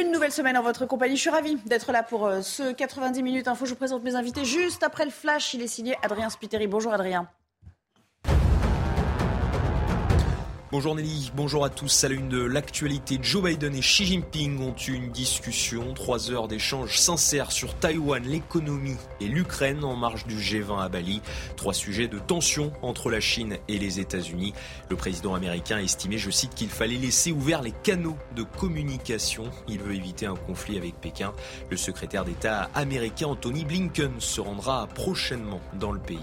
Une nouvelle semaine en votre compagnie. Je suis ravie d'être là pour euh, ce 90 minutes info. Je vous présente mes invités juste après le flash. Il est signé Adrien Spiteri. Bonjour Adrien. Bonjour Nelly, bonjour à tous. À la une de l'actualité, Joe Biden et Xi Jinping ont eu une discussion, trois heures d'échanges sincères sur Taïwan, l'économie et l'Ukraine en marge du G20 à Bali. Trois sujets de tension entre la Chine et les États-Unis. Le président américain a estimé, je cite, qu'il fallait laisser ouverts les canaux de communication. Il veut éviter un conflit avec Pékin. Le secrétaire d'État américain Anthony Blinken se rendra prochainement dans le pays.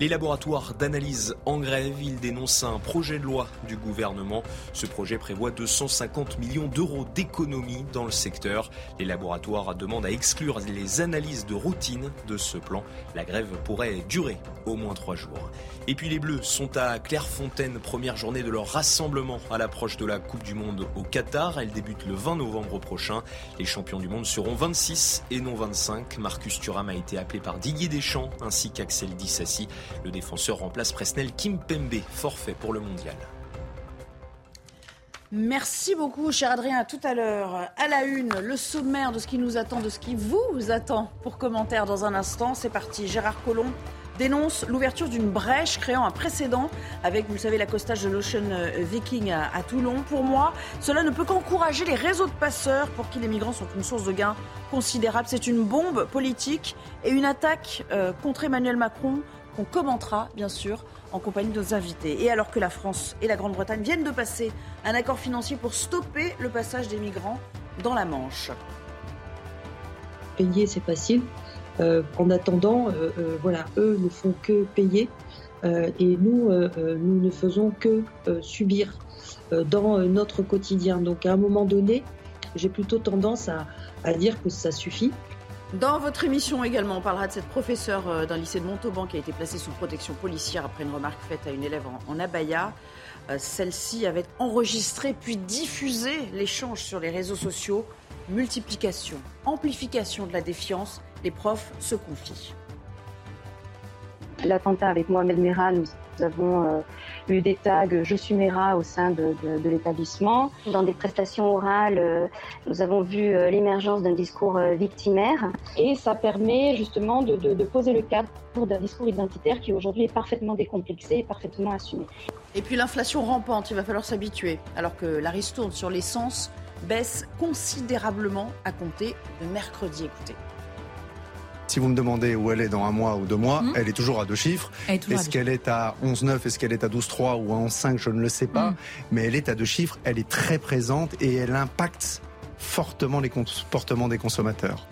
Les laboratoires d'analyse en grève, ils dénoncent un projet de loi du gouvernement. Ce projet prévoit 250 millions d'euros d'économies dans le secteur. Les laboratoires demandent à exclure les analyses de routine de ce plan. La grève pourrait durer au moins trois jours. Et puis les Bleus sont à Clairefontaine, première journée de leur rassemblement à l'approche de la Coupe du Monde au Qatar. Elle débute le 20 novembre prochain. Les champions du monde seront 26 et non 25. Marcus Thuram a été appelé par Didier Deschamps ainsi qu'Axel Dissassi. Le défenseur remplace Presnel Kimpembe, forfait pour le mondial. Merci beaucoup, cher Adrien. Tout à l'heure. À la une, le sommaire de ce qui nous attend, de ce qui vous attend. Pour commentaire dans un instant, c'est parti. Gérard Collomb dénonce l'ouverture d'une brèche créant un précédent avec, vous le savez, l'accostage de l'Ocean Viking à, à, Toulon. Pour moi, cela ne peut qu'encourager les réseaux de passeurs pour qui les migrants sont une source de gains considérable. C'est une bombe politique et une attaque euh, contre Emmanuel Macron qu'on commentera, bien sûr, en compagnie de nos invités. Et alors que la France et la Grande-Bretagne viennent de passer un accord financier pour stopper le passage des migrants dans la Manche. Payer, c'est facile. Euh, en attendant, euh, euh, voilà, eux ne font que payer et nous, nous ne faisons que subir dans notre quotidien. Donc à un moment donné, j'ai plutôt tendance à dire que ça suffit. Dans votre émission également, on parlera de cette professeure d'un lycée de Montauban qui a été placée sous protection policière après une remarque faite à une élève en, abaya. Celle-ci avait enregistré puis diffusé l'échange sur les réseaux sociaux. Multiplication, amplification de la défiance, les profs se confient. L'attentat avec Mohamed Merah, nous avons euh, eu des tags Je suis Mera au sein de, de, de l'établissement. Dans des prestations orales, euh, nous avons vu euh, l'émergence d'un discours victimaire. Et ça permet justement de, de poser le cadre d'un discours identitaire qui aujourd'hui est parfaitement décomplexé et parfaitement assumé. Et puis l'inflation rampante, il va falloir s'habituer. Alors que la ristourne sur l'essence baisse considérablement à compter de mercredi. Écoutez. Si vous me demandez où elle est dans un mois ou deux mois, mmh. elle est toujours à deux chiffres. Est-ce qu'elle est à 11,9, est-ce qu'elle est à 12,3 ou à 11,5, je ne le sais pas. Mmh. Mais elle est à deux chiffres, elle est très présente et elle impacte fortement les comportements des consommateurs.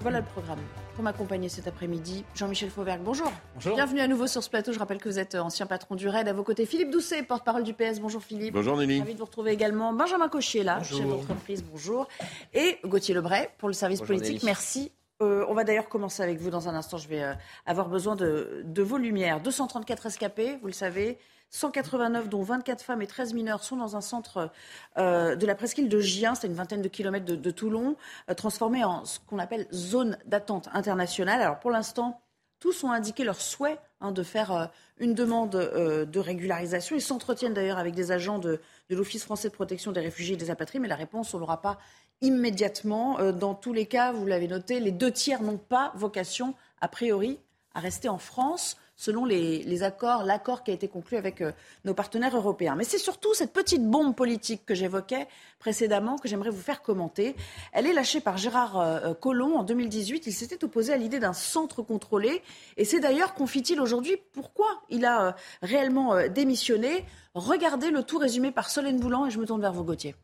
Voilà le programme. Pour m'accompagner cet après-midi, Jean-Michel Fauvergue, bonjour. bonjour. Bienvenue à nouveau sur ce plateau. Je rappelle que vous êtes ancien patron du RAID. À vos côtés, Philippe Doucet, porte-parole du PS. Bonjour Philippe. Bonjour Nelly. Ravi de vous retrouver également. Benjamin Cochier, là, bonjour. chef d'entreprise. Bonjour. Et Gauthier Lebray, pour le service bonjour, politique. Nelly. Merci euh, on va d'ailleurs commencer avec vous dans un instant. Je vais euh, avoir besoin de, vos lumières. 234 escapés, vous le savez. 189, dont 24 femmes et 13 mineurs, sont dans un centre euh, de la presqu'île de Gien, c'est une vingtaine de kilomètres de, Toulon, transformé en ce qu'on appelle zone d'attente internationale. Alors pour l'instant, tous ont indiqué leur souhait hein, de faire une demande de régularisation. Ils s'entretiennent d'ailleurs avec des agents de, l'Office français de protection des réfugiés et des apatrides, mais la réponse, on l'aura pas immédiatement. Euh, dans tous les cas, vous l'avez noté, les deux tiers n'ont pas vocation, a priori, à rester en France selon les, les accords, l'accord qui a été conclu avec euh, nos partenaires européens. Mais c'est surtout cette petite bombe politique que j'évoquais précédemment que j'aimerais vous faire commenter. Elle est lâchée par Gérard euh, Collomb en 2018. Il s'était opposé à l'idée d'un centre contrôlé. Et c'est d'ailleurs, confie-t-il aujourd'hui, pourquoi il a euh, réellement euh, démissionné. Regardez le tout résumé par Solène Boulan et je me tourne vers vous, Gauthier.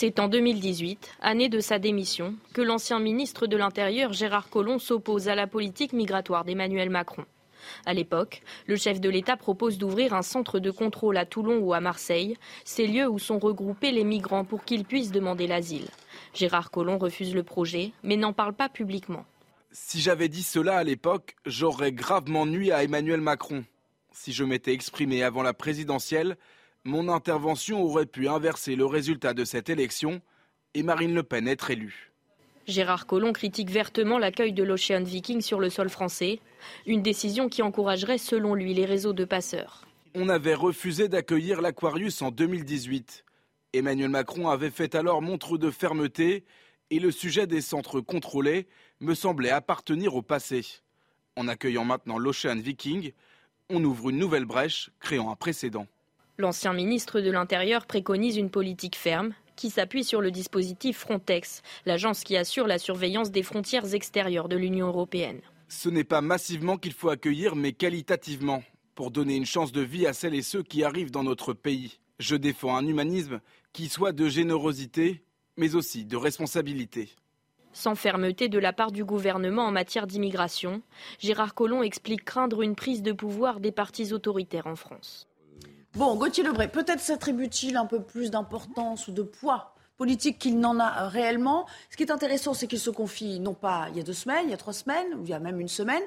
C'est en 2018, année de sa démission, que l'ancien ministre de l'Intérieur Gérard Collomb s'oppose à la politique migratoire d'Emmanuel Macron. À l'époque, le chef de l'État propose d'ouvrir un centre de contrôle à Toulon ou à Marseille, ces lieux où sont regroupés les migrants pour qu'ils puissent demander l'asile. Gérard Collomb refuse le projet, mais n'en parle pas publiquement. Si j'avais dit cela à l'époque, j'aurais gravement nui à Emmanuel Macron. Si je m'étais exprimé avant la présidentielle, mon intervention aurait pu inverser le résultat de cette élection et Marine Le Pen être élue. Gérard Collomb critique vertement l'accueil de l'Ocean Viking sur le sol français, une décision qui encouragerait selon lui les réseaux de passeurs. On avait refusé d'accueillir l'Aquarius en 2018. Emmanuel Macron avait fait alors montre de fermeté et le sujet des centres contrôlés me semblait appartenir au passé. En accueillant maintenant l'Ocean Viking, on ouvre une nouvelle brèche, créant un précédent. L'ancien ministre de l'Intérieur préconise une politique ferme qui s'appuie sur le dispositif Frontex, l'agence qui assure la surveillance des frontières extérieures de l'Union européenne. Ce n'est pas massivement qu'il faut accueillir, mais qualitativement, pour donner une chance de vie à celles et ceux qui arrivent dans notre pays. Je défends un humanisme qui soit de générosité, mais aussi de responsabilité. Sans fermeté de la part du gouvernement en matière d'immigration, Gérard Collomb explique craindre une prise de pouvoir des partis autoritaires en France. Bon, Gauthier Lebray, peut-être s'attribue-t-il un peu plus d'importance ou de poids politique qu'il n'en a réellement. Ce qui est intéressant, c'est qu'il se confie non pas il y a deux semaines, il y a trois semaines, ou il y a même une semaine,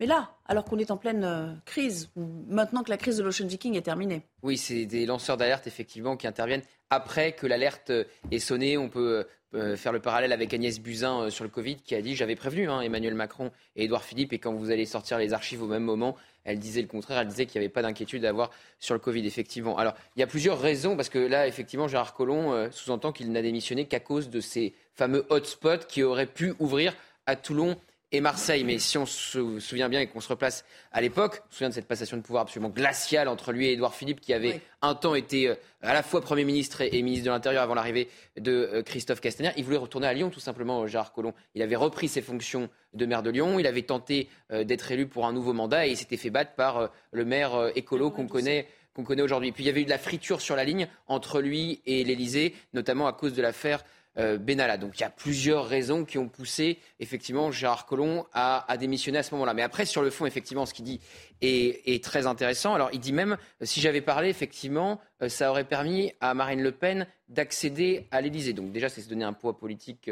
mais là, alors qu'on est en pleine euh, crise, maintenant que la crise de l'Ocean Viking est terminée. Oui, c'est des lanceurs d'alerte, effectivement, qui interviennent après que l'alerte est sonnée. On peut euh, faire le parallèle avec Agnès Buzyn euh, sur le Covid, qui a dit J'avais prévenu hein, Emmanuel Macron et Édouard Philippe, et quand vous allez sortir les archives au même moment, elle disait le contraire. Elle disait qu'il n'y avait pas d'inquiétude à avoir sur le Covid, effectivement. Alors, il y a plusieurs raisons, parce que là, effectivement, Gérard Collomb sous-entend qu'il n'a démissionné qu'à cause de ces fameux hotspots qui auraient pu ouvrir à Toulon et Marseille. Mais si on se souvient bien et qu'on se replace à l'époque, on se souvient de cette passation de pouvoir absolument glaciale entre lui et Édouard Philippe, qui avait un temps été euh, à la fois Premier ministre et, ministre de l'Intérieur avant l'arrivée de euh, Christophe Castaner. Il voulait retourner à Lyon, tout simplement, euh, Gérard Collomb. Il avait repris ses fonctions de maire de Lyon. Il avait tenté d'être élu pour un nouveau mandat et il s'était fait battre par le maire écolo qu'on connaît qu'on connaît aujourd'hui. Puis il y avait eu de la friture sur la ligne entre lui et l'Élysée, notamment à cause de l'affaire Benalla. Donc il y a plusieurs raisons qui ont poussé effectivement Gérard Collomb à, démissionner à ce moment-là. Mais après, sur le fond, effectivement, ce qu'il dit est, très intéressant. Alors il dit même, euh, si j'avais parlé, effectivement, euh, ça aurait permis à Marine Le Pen d'accéder à l'Élysée. Donc déjà, c'est se donner un poids politique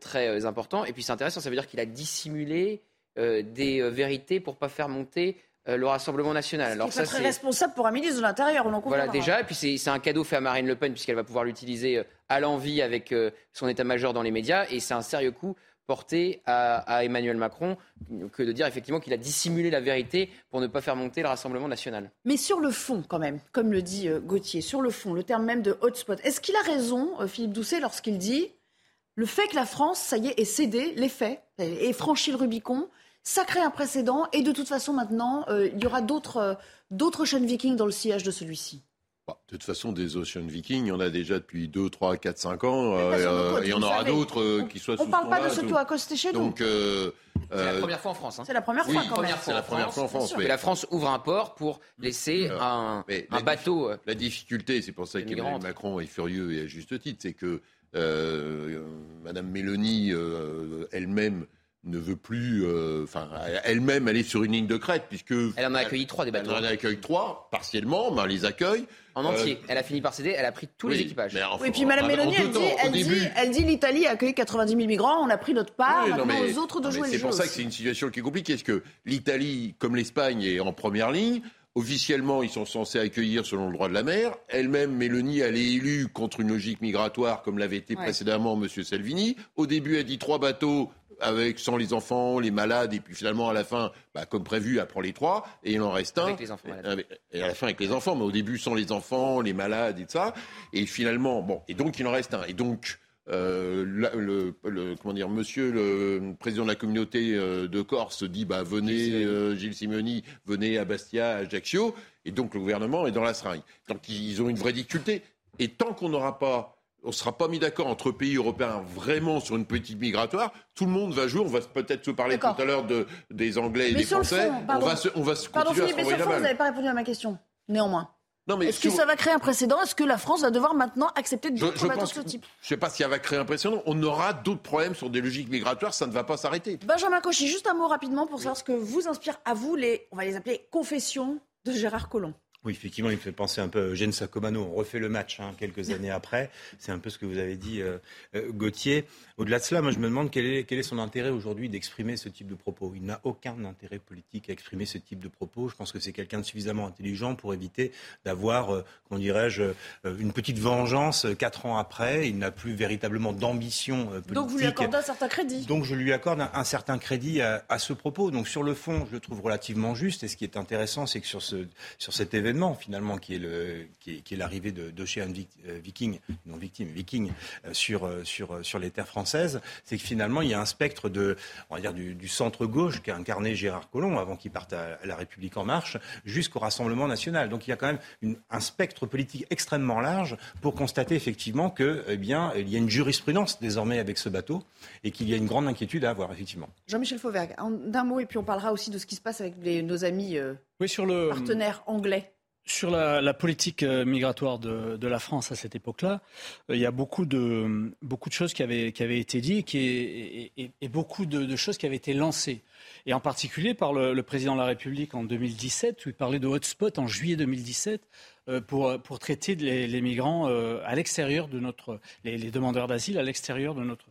très important. Et puis c'est intéressant, ça veut dire qu'il a dissimulé des vérités pour pas faire monter euh, le Rassemblement national. Alors ça, très responsable pour un ministre de l'Intérieur, on en Voilà déjà, et puis c'est un cadeau fait à Marine Le Pen puisqu'elle va pouvoir l'utiliser euh, à l'envie avec euh, son état-major dans les médias, et c'est un sérieux coup porté à, Emmanuel Macron que de dire effectivement qu'il a dissimulé la vérité pour ne pas faire monter le Rassemblement national. Mais sur le fond, quand même, comme le dit Gauthier, sur le fond, le terme même de hotspot, est-ce qu'il a raison, Philippe Doucet, lorsqu'il dit le fait que la France, ça y est, ait cédé les faits, ait franchi le Rubicon, ça crée un précédent et de toute façon maintenant, euh, il y aura d'autres euh, d'autres Ocean Vikings dans le sillage de celui-ci. Bah, de toute façon, des Ocean Vikings, il y en a déjà depuis 2, 3, 4, 5 ans. Euh, et il y en aura d'autres qui soient On ne parle pas de ce tout accosté chez nous. c'est la première fois en France. Hein. C'est la première fois quand même. C'est la première fois en France. Mais la France ouvre un port pour laisser un, un bateau. La difficulté, c'est pour ça qu'Emmanuel Macron est furieux et à juste titre, c'est que Madame Mélanie elle-même ne veut plus, euh, enfin, elle-même, elle est sur une ligne de crête, puisque... Elle en a accueilli trois des bateaux. Elle en a accueilli trois, partiellement, mais elle les accueille. En entier. Euh, elle a fini par céder, elle a pris tous les équipages. oui, et puis Mme Mélanie, elle, dit, elle, dit, elle dit l'Italie a accueilli 90 000 migrants, on a pris notre part, maintenant aux autres de jouer le jeu. C'est pour ça que c'est une situation qui est compliquée, parce que l'Italie, comme l'Espagne, est en première ligne. Officiellement, ils sont censés accueillir selon le droit de la mer. Elle-même, Mélanie, elle est élue contre une logique migratoire, comme l'avait été précédemment M. Salvini. Au début, elle dit trois bateaux, avec sans les enfants, les malades, et puis finalement à la fin, bah, comme prévu, elle prend les trois, et il en reste un. Avec les enfants. Et à la fin avec les enfants, mais au début sans les enfants, les malades et tout ça. Et finalement, bon, et donc il en reste un. Et donc euh, le, comment dire, Monsieur le président de la communauté euh, de Corse dit bah venez euh, Gilles Simoni, venez à Bastia, à Ajaccio, et donc le gouvernement est dans la seringue. Donc ils ont une vraie difficulté. Et tant qu'on n'aura pas on ne sera pas mis d'accord entre pays européens vraiment sur une politique migratoire, tout le monde va jouer. On va peut-être se parler tout à l'heure de, des Anglais et des Français. on va se, on va se pardon, Philippe, mais sur le fond, vous n'avez pas répondu à ma question, néanmoins. Est-ce que ça va créer un précédent? Est-ce que la France va devoir maintenant accepter de je, de ce type? Je ne sais pas si ça va créer un précédent. On aura d'autres problèmes sur des logiques migratoires. Ça ne va pas s'arrêter. Benjamin Cauchy, juste un mot rapidement pour savoir ce que vous inspire à vous les, on va les appeler confessions de Gérard Collomb. Oui, effectivement, il me fait penser un peu à Eugène Sacomano. On refait le match hein, quelques années après. C'est un peu ce que vous avez dit, euh, euh, Gauthier. Au-delà de cela, moi, je me demande quel est, quel est son intérêt aujourd'hui d'exprimer ce type de propos. Il n'a aucun intérêt politique à exprimer ce type de propos. Je pense que c'est quelqu'un de suffisamment intelligent pour éviter d'avoir, euh, comment dirais-je, une petite vengeance quatre ans après. Il n'a plus véritablement d'ambition politique. Donc vous lui accordez un certain crédit. Donc je lui accorde un, certain crédit à, à, ce propos. Donc sur le fond, je le trouve relativement juste. Et ce qui est intéressant, c'est que sur, ce, sur cet événement, finalement qui est le qui est, l'arrivée d'Ocean euh, Viking, non victime, Viking euh, sur euh, sur sur les terres françaises, c'est que finalement il y a un spectre de on va dire du, centre gauche qu'a incarné Gérard Collomb avant qu'il parte à, la République en marche jusqu'au Rassemblement national. Donc il y a quand même un spectre politique extrêmement large pour constater effectivement que eh bien il y a une jurisprudence désormais avec ce bateau et qu'il y a une grande inquiétude à avoir effectivement. Jean-Michel Fauvergue, d'un mot et puis on parlera aussi de ce qui se passe avec nos amis oui, sur le... partenaires anglais. Sur la, politique euh, migratoire de, la France à cette époque-là, euh, il y a beaucoup de, beaucoup de choses qui avaient, qui avaient été dites et, et, beaucoup de, choses qui avaient été lancées. Et en particulier par le, président de la République en 2017, où il parlait de hotspot en juillet 2017 euh, pour, pour traiter les, migrants à l'extérieur de notre, les, demandeurs d'asile à l'extérieur de notre,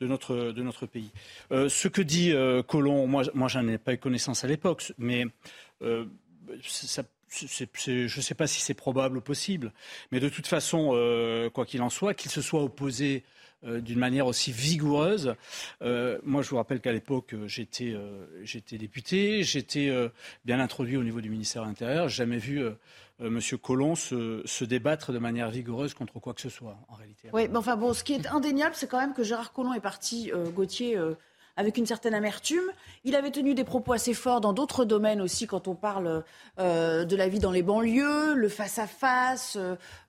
de notre, de notre pays. ce que dit Colomb, moi, moi j'en ai pas eu connaissance à l'époque, mais ça je ne sais pas si c'est probable ou possible, mais de toute façon, euh, quoi qu'il en soit, qu'il se soit opposé euh, d'une manière aussi vigoureuse. Euh, moi, je vous rappelle qu'à l'époque, j'étais, député, j'étais bien introduit au niveau du ministère de l'Intérieur. Jamais vu M. Collomb se, se, débattre de manière vigoureuse contre quoi que ce soit, en réalité. Oui, mais enfin bon, ce qui est indéniable, c'est quand même que Gérard Collomb est parti, Gauthier avec une certaine amertume. Il avait tenu des propos assez forts dans d'autres domaines aussi, quand on parle euh, de la vie dans les banlieues, le face-à-face,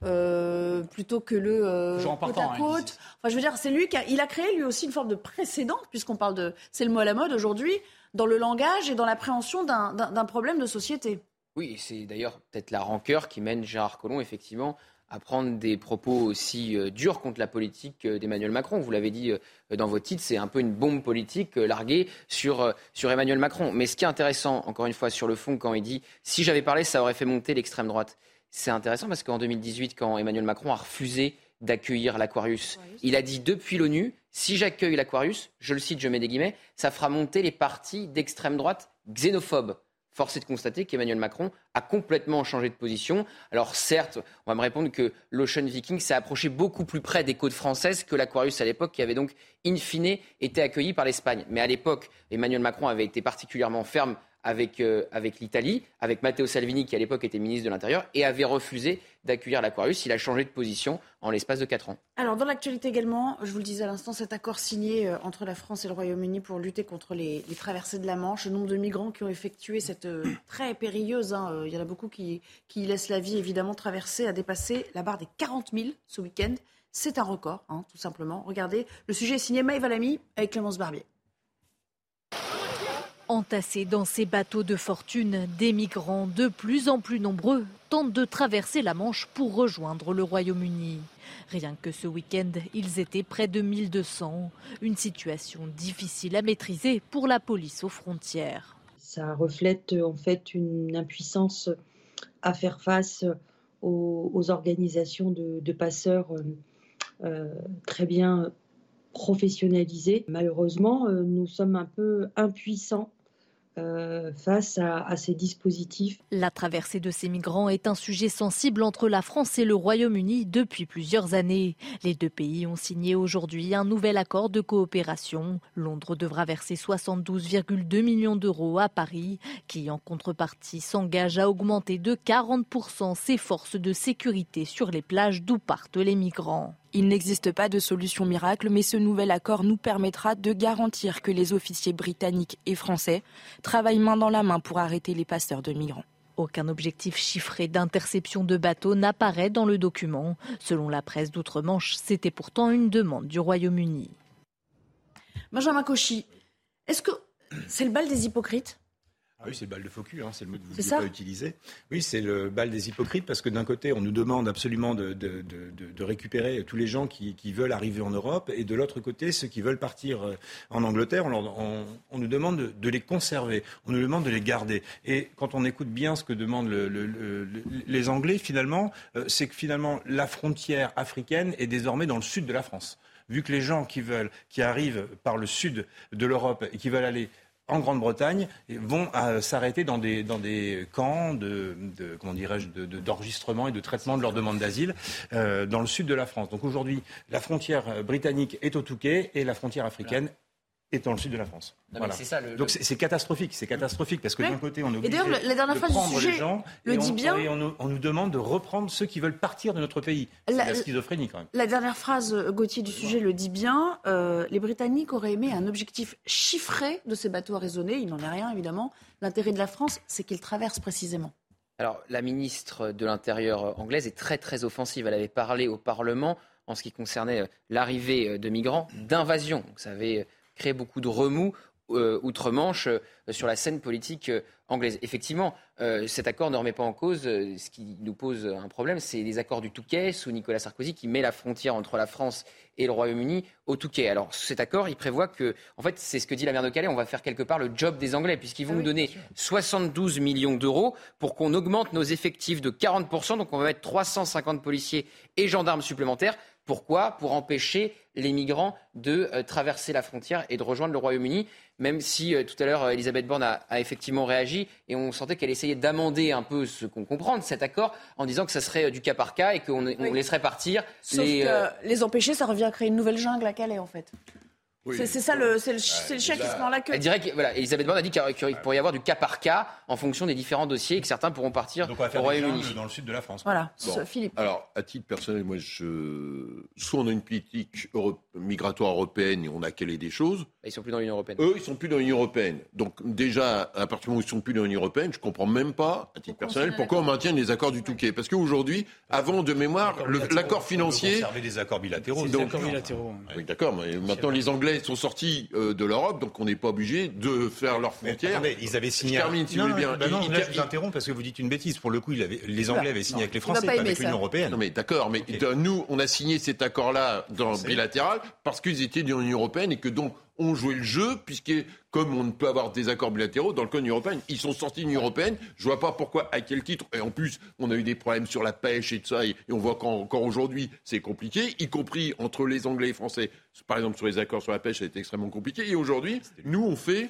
euh, plutôt que le euh, côte à hein, côte. enfin, je veux dire, c'est lui qui a, il a créé lui aussi une forme de précédent, puisqu'on parle de, c'est le mot à la mode aujourd'hui, dans le langage et dans l'appréhension d'un problème de société. Oui, c'est d'ailleurs peut-être la rancœur qui mène Gérard Collomb, effectivement, à prendre des propos aussi euh, durs contre la politique euh, d'Emmanuel Macron. Vous l'avez dit euh, dans vos titres, c'est un peu une bombe politique larguée sur, sur Emmanuel Macron. Mais ce qui est intéressant, encore une fois, sur le fond, quand il dit si j'avais parlé, ça aurait fait monter l'extrême droite. C'est intéressant parce qu'en 2018, quand Emmanuel Macron a refusé d'accueillir l'Aquarius, il a dit depuis l'ONU si j'accueille l'Aquarius, je le cite, je mets des guillemets, ça fera monter les partis d'extrême droite xénophobes. Force est de constater qu'Emmanuel Macron a complètement changé de position. Alors certes, on va me répondre que l'Ocean Viking s'est approché beaucoup plus près des côtes françaises que l'Aquarius à l'époque, qui avait donc in fine été accueilli par l'Espagne. Mais à l'époque, Emmanuel Macron avait été particulièrement ferme avec, euh, avec l'Italie, avec Matteo Salvini, qui à l'époque était ministre de l'Intérieur, et avait refusé d'accueillir l'Aquarius. Il a changé de position en l'espace de 4 ans. Alors, dans l'actualité également, je vous le disais à l'instant, cet accord signé euh, entre la France et le Royaume-Uni pour lutter contre les, traversées de la Manche, le nombre de migrants qui ont effectué cette euh, très périlleuse, hein, il y en a beaucoup qui, qui laissent la vie évidemment traverser, a dépassé la barre des 40 000 ce week-end. C'est un record, hein, tout simplement. Regardez, le sujet est signé Maëva Lamy avec Clémence Barbier. Entassés dans ces bateaux de fortune, des migrants de plus en plus nombreux tentent de traverser la Manche pour rejoindre le Royaume-Uni. Rien que ce week-end, ils étaient près de 1200. Une situation difficile à maîtriser pour la police aux frontières. Ça reflète en fait une impuissance à faire face aux, organisations de, passeurs euh, euh, très bien professionnalisées. Malheureusement, euh, nous sommes un peu impuissants euh, face à, ces dispositifs. La traversée de ces migrants est un sujet sensible entre la France et le Royaume-Uni depuis plusieurs années. Les deux pays ont signé aujourd'hui un nouvel accord de coopération. Londres devra verser 72,2 millions d'euros à Paris, qui en contrepartie s'engage à augmenter de 40% ses forces de sécurité sur les plages d'où partent les migrants. Il n'existe pas de solution miracle, mais ce nouvel accord nous permettra de garantir que les officiers britanniques et français travaillent main dans la main pour arrêter les passeurs de migrants. Aucun objectif chiffré d'interception de bateaux n'apparaît dans le document. Selon la presse d'outre-Manche, c'était pourtant une demande du Royaume-Uni. Benjamin Cauchy, est-ce que c'est le bal des hypocrites? Ah oui, c'est le bal de faux hein, c'est le mot que vous n'avez pas utilisé. Oui, c'est le bal des hypocrites parce que d'un côté, on nous demande absolument de, de, de, de récupérer tous les gens qui, qui, veulent arriver en Europe et de l'autre côté, ceux qui veulent partir euh, en Angleterre, on, on, on nous demande de, les conserver, on nous demande de les garder. Et quand on écoute bien ce que demandent le, le, les Anglais, finalement, euh, c'est que finalement la frontière africaine est désormais dans le sud de la France vu que les gens qui veulent, qui arrivent par le sud de l'Europe et qui veulent aller en Grande-Bretagne vont euh, s'arrêter dans des, camps dirais-je d'enregistrement et de traitement de leur demande d'asile euh, dans le sud de la France. Donc aujourd'hui, la frontière euh, britannique est au Touquet et la frontière africaine est dans le sud de la France. Donc c'est catastrophique, c'est catastrophique parce que d'un côté on est obligé la dernière de prendre les gens le et, dit on, bien. on, nous, demande de reprendre ceux qui veulent partir de notre pays. C'est la, schizophrénie quand même. La dernière phrase, euh, Gauthier du sujet le dit bien. Euh, les Britanniques auraient aimé un objectif chiffré de ces bateaux arraisonnés. Il n'en est rien évidemment. L'intérêt de la France, c'est qu'ils traversent précisément. Alors la ministre de l'Intérieur anglaise est très très offensive. Elle avait parlé au Parlement en ce qui concernait euh, l'arrivée de migrants d'invasion. Ça avait créé beaucoup de remous euh, outre-Manche euh, sur la scène politique euh, anglaise. Effectivement, cet accord ne remet pas en cause ce qui nous pose un problème, c'est les accords du Touquet sous Nicolas Sarkozy qui met la frontière entre la France et le Royaume-Uni au Touquet. Alors cet accord, il prévoit que, en fait, c'est ce que dit la maire de Calais, on va faire quelque part le job des Anglais puisqu'ils vont ah nous donner 72 millions d'euros pour qu'on augmente nos effectifs de 40%. Donc on va mettre 350 policiers et gendarmes supplémentaires pourquoi Pour empêcher les migrants de euh, traverser la frontière et de rejoindre le Royaume-Uni, même si euh, tout à l'heure Elisabeth Borne a, effectivement réagi et on sentait qu'elle essayait d'amender un peu ce qu'on comprend de cet accord en disant que ça serait euh, du cas par cas et qu'on laisserait partir les... Que les empêcher, ça revient à créer une nouvelle jungle à Calais en fait c'est ça le, c'est le, chien qui se prend la queue. Elle dirait que, voilà, Elisabeth Borne a dit qu'il pourrait y avoir du cas par cas en fonction des différents dossiers et que certains pourront partir Donc on va faire au Royaume-Uni. Dans le sud de la France. Voilà, Philippe. Alors, à titre personnel, moi, je... soit on a une politique migratoire européenne et on a calé des choses. Ils sont plus dans l'Union européenne. Eux, ils sont plus dans l'Union européenne. Donc déjà, à partir du moment où ils sont plus dans l'Union européenne, je comprends même pas, à titre personnel, pourquoi on maintient les accords du Touquet. Parce qu'aujourd'hui, avant de mémoire, l'accord financier. On des accords bilatéraux. Des accords bilatéraux. Oui, d'accord. Mais maintenant, les Anglais sont sortis euh, de l'Europe, donc on n'est pas obligé de faire leurs frontières. Mais, ils avaient signé. Je termine, si vous voulez bien. Bah non, là, je vous interromps parce que vous dites une bêtise. Pour le coup, les Anglais avaient signé avec les Français, pas, avec l'Union européenne. Non, mais d'accord. Mais nous, on a signé cet accord-là dans bilatéral parce qu'ils étaient dans l'Union européenne et que donc on jouait le jeu, puisque comme on ne peut avoir des accords bilatéraux dans le code européen, ils sont sortis de l'Union européenne. Je vois pas pourquoi, à quel titre. Et en plus, on a eu des problèmes sur la pêche et tout ça, et, on voit qu'encore aujourd'hui, c'est compliqué, y compris entre les Anglais et les Français. Par exemple, sur les accords sur la pêche, ça a été extrêmement compliqué. Et aujourd'hui, nous, on fait,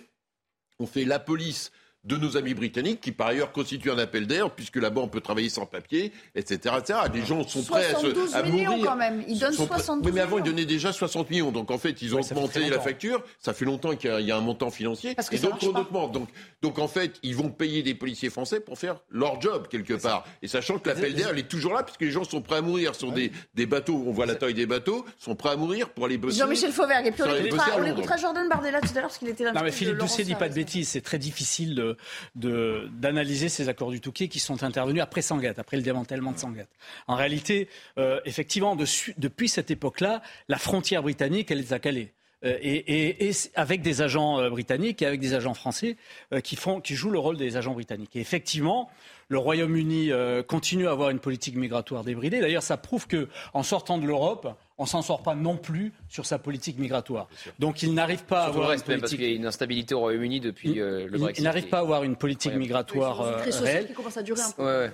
on fait la police de nos amis britanniques, qui par ailleurs constituent un appel d'air, puisque là-bas on peut travailler sans papier, etc. etc. Des gens sont prêts à, se, à millions quand même. Ils donnent 72 Oui, mais avant ils donnaient déjà 60 millions. Donc en fait, ils ont augmenté la facture. Ça fait longtemps qu'il y, a un montant financier. Parce que et donc on Donc, donc en fait, ils vont payer des policiers français pour faire leur job quelque part. Et sachant que l'appel d'air, il est toujours là, puisque les gens sont prêts à mourir sur des, des bateaux. On voit la taille des bateaux, sont prêts à mourir pour aller bosser. Jean-Michel Fauvergue. Et puis on écoutera, Jordan Bardella tout à l'heure parce qu'il était là. Non mais Philippe Doucet dit pas de bêtises. C'est très difficile de, d'analyser ces accords du Touquet qui sont intervenus après Sangatte, après le démantèlement de Sangatte. En réalité, euh, effectivement, depuis cette époque-là, la frontière britannique, elle est à Calais. Euh, et, et, avec des agents euh, britanniques et avec des agents français qui, font, qui jouent le rôle des agents britanniques. Et effectivement, le Royaume-Uni continue à avoir une politique migratoire débridée. D'ailleurs, ça prouve que, en sortant de l'Europe, on s'en sort pas non plus sur sa politique migratoire. Donc il n'arrive pas à avoir une politique... parce qu'il y a une instabilité au Royaume-Uni depuis euh, le Brexit. Il, n'arrive pas à avoir une politique migratoire euh, réelle.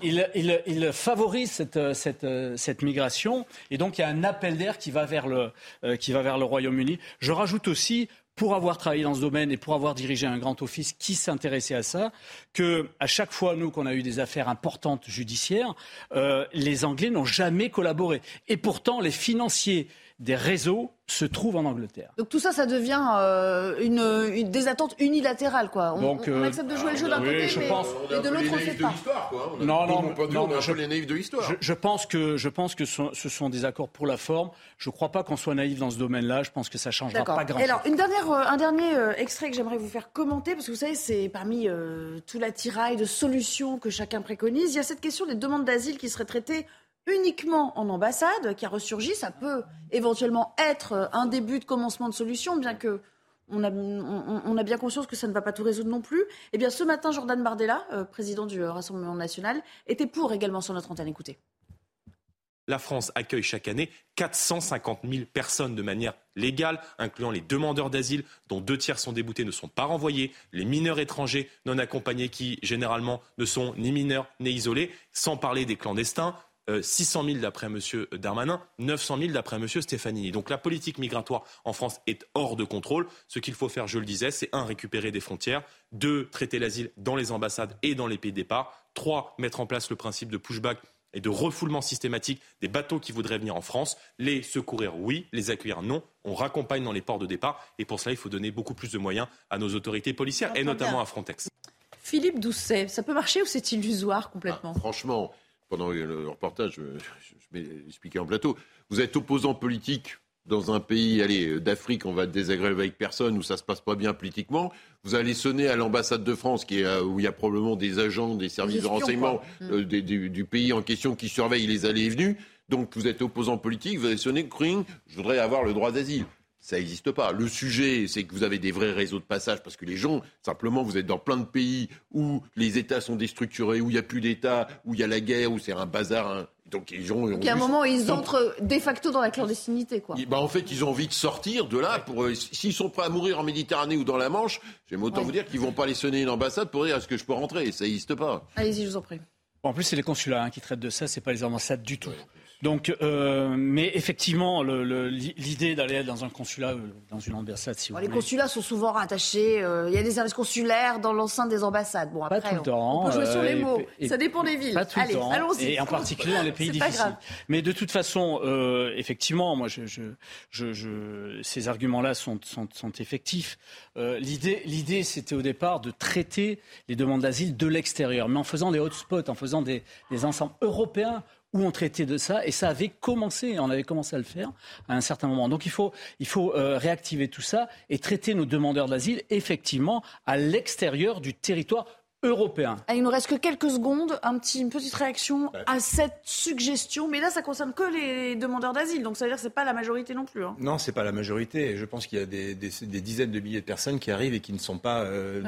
Il, favorise cette, euh, cette, cette, migration et donc il y a un appel d'air qui va vers le, qui va vers le Royaume-Uni. Je rajoute aussi pour avoir travaillé dans ce domaine et pour avoir dirigé un grand office qui s'intéressait à ça, que à chaque fois, nous, qu'on a eu des affaires importantes judiciaires, euh, les Anglais n'ont jamais collaboré. Et pourtant, les financiers des réseaux se trouvent en Angleterre. Donc tout ça, ça devient euh, une, des attentes unilatérales, quoi. On, Donc, on, accepte de jouer le jeu d'un côté, mais, pense, de l'autre, on ne fait pas. non, non, non, on je, les naïfs de l'histoire. Je, pense que, je pense que ce, sont des accords pour la forme. Je ne crois pas qu'on soit naïf dans ce domaine-là. Je pense que ça ne changera pas grand-chose. Alors, une dernière, euh, un dernier euh, extrait que j'aimerais vous faire commenter, parce que vous savez, c'est parmi tout l'attirail de solutions que chacun préconise. Il y a cette question des demandes d'asile qui seraient traitées uniquement en ambassade qui a ressurgi. Ça peut éventuellement être un début de commencement de solution, bien que on a, bien conscience que ça ne va pas tout résoudre non plus. Eh bien, ce matin, Jordan Bardella, euh, président du Rassemblement national, était pour également sur notre antenne. Écoutez. La France accueille chaque année 450 000 personnes de manière légale, incluant les demandeurs d'asile, dont deux tiers sont déboutés, ne sont pas renvoyés, les mineurs étrangers non accompagnés, qui généralement ne sont ni mineurs ni isolés, sans parler des clandestins, 600 euh, 000 d'après M. Darmanin, 900 000 d'après M. Stefanini. Donc la politique migratoire en France est hors de contrôle. Ce qu'il faut faire, je le disais, c'est un, récupérer des frontières, deux, traiter l'asile dans les ambassades et dans les pays de départ, trois, mettre en place le principe de pushback et de refoulement systématique des bateaux qui voudraient venir en France. Les secourir, oui, les accueillir, non. On raccompagne dans les ports de départ et pour cela, il faut donner beaucoup plus de moyens à nos autorités policières et notamment à Frontex. Philippe Doucet, ça peut marcher ou c'est illusoire complètement? Ah, Franchement, pendant le reportage, je, vais expliquer en plateau, vous êtes opposant politique dans un pays allez, d'Afrique, on va désagréer avec personne, où ça se passe pas bien politiquement, vous allez sonner à l'ambassade de France, qui est, euh, où il y a probablement des agents des services de renseignement euh, du, pays en question qui surveillent les allées et venues. Donc vous êtes opposant politique, vous allez sonner, je voudrais avoir le droit d'asile ça n'existe pas. Le sujet, c'est que vous avez des vrais réseaux de passage parce que les gens, simplement, vous êtes dans plein de pays où les États sont déstructurés, où il n'y a plus d'État, où il y a la guerre, où c'est un bazar. Hein. Donc, ils ont, Donc, il y a un moment où ils entrent de facto dans la clandestinité, quoi. Bah, en fait, ils ont envie de sortir de là. Pour, euh, s'ils sont prêts à mourir en Méditerranée ou dans la Manche, j'aime autant vous dire qu'ils vont pas les sonner une ambassade pour dire est-ce que je peux rentrer? Ça n'existe pas. Allez-y, je vous en prie. en plus, c'est les consulats hein, qui traitent de ça, c'est pas les ambassades du tout. Donc, euh, mais effectivement, l'idée d'aller dans un consulat, euh, dans une ambassade, si vous Les consulats sont souvent rattachés. Euh, il y a des services consulaires dans l'enceinte des ambassades. Bon, après, pas tout le temps. On, peut jouer sur les mots. Ça dépend des villes. Pas tout Allez, le temps. allons-y. Et en particulier dans les pays difficiles. Mais de toute façon, effectivement, moi, je, je, ces arguments-là sont, sont, sont, effectifs. L'idée, c'était au départ de traiter les demandes d'asile de l'extérieur, mais en faisant des hotspots, en faisant des, des ensembles européens où on traitait de ça, et ça avait commencé, on avait commencé à le faire à un certain moment. Donc il faut, il faut euh, réactiver tout ça et traiter nos demandeurs d'asile effectivement à l'extérieur du territoire européen. Ah, il nous reste que quelques secondes, un petit, une petite réaction à cette suggestion. Mais là, ça concerne que les demandeurs d'asile, donc ça veut dire que ce n'est pas la majorité non plus. Hein. Non, ce n'est pas la majorité. Je pense qu'il y a des, dizaines de milliers de personnes qui arrivent et qui ne sont pas, euh,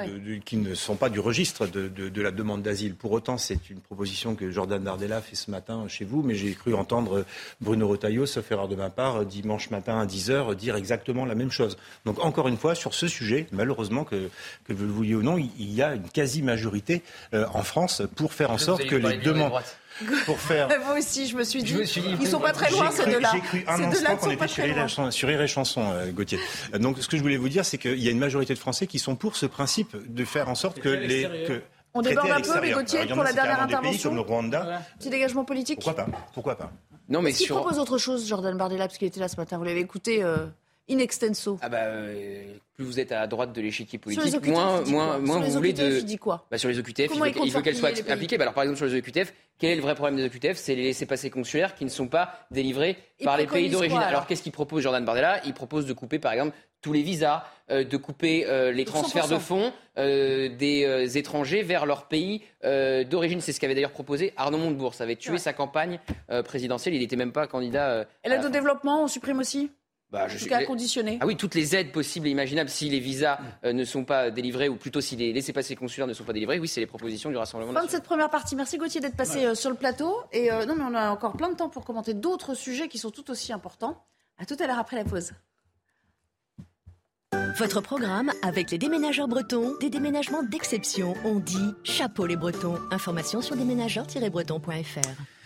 qui ne sont pas du registre de, la demande d'asile. Pour autant, c'est une proposition que Jordan Dardella fait ce matin chez vous, mais j'ai cru entendre Bruno Retailleau, sauf erreur de ma part, dimanche matin à 10h, dire exactement la même chose. Donc encore une fois, sur ce sujet, malheureusement, que, que vous le vouliez ou non, il y a une quasi-majorité majorité euh, en France pour faire en sorte que les demandes pour faire. Moi aussi, je me suis dit, ils ils sont pas très loin ces deux-là. J'ai cru un instant qu'on était sur Iré Chanson, euh, Gauthier. Euh, donc, ce que je voulais vous dire, c'est qu'il y a une majorité de Français qui sont pour ce principe de faire en sorte que les que on déborde un peu, mais Gauthier, pour la dernière intervention. Pays comme le Rwanda. Petit dégagement politique. Pourquoi pas? Pourquoi pas? Non, mais sur... propose autre chose, Jordan Bardella, parce qu'il était là ce matin. Vous l'avez écouté in extenso. Ah bah, euh, plus vous êtes à droite de l'échiquier politique, moins, moins, moins vous voulez de. Quoi bah, sur les OQTF, il veut, qu'elles soient appliquées. Bah, alors par exemple sur les OQTF, quel est le vrai problème des OQTF C'est les laissés-passer consulaires qui ne sont pas délivrés par les pays d'origine. Alors, qu'est-ce qu'il propose Jordan Bardella? Il propose de couper par exemple tous les visas, euh, de couper euh, les transferts de fonds des étrangers vers leur pays d'origine. C'est ce qu'avait d'ailleurs proposé Arnaud Montebourg. Ça avait tué sa campagne présidentielle. Il n'était même pas candidat. Et l'aide au développement, on supprime aussi? Bah, je cas conditionné. Ah oui, toutes les aides possibles et imaginables si les visas euh, ne sont pas délivrés, ou plutôt si les laissés-passer consulaires ne sont pas délivrés, oui, c'est les propositions du Rassemblement Fin de cette première partie. Merci Gauthier d'être passé euh, sur le plateau. Et euh, non, mais on a encore plein de temps pour commenter d'autres sujets qui sont tout aussi importants. À tout à l'heure après la pause. Votre programme avec les déménageurs bretons, des déménagements d'exception. On dit chapeau les bretons. Information sur déménageurs-bretons.fr.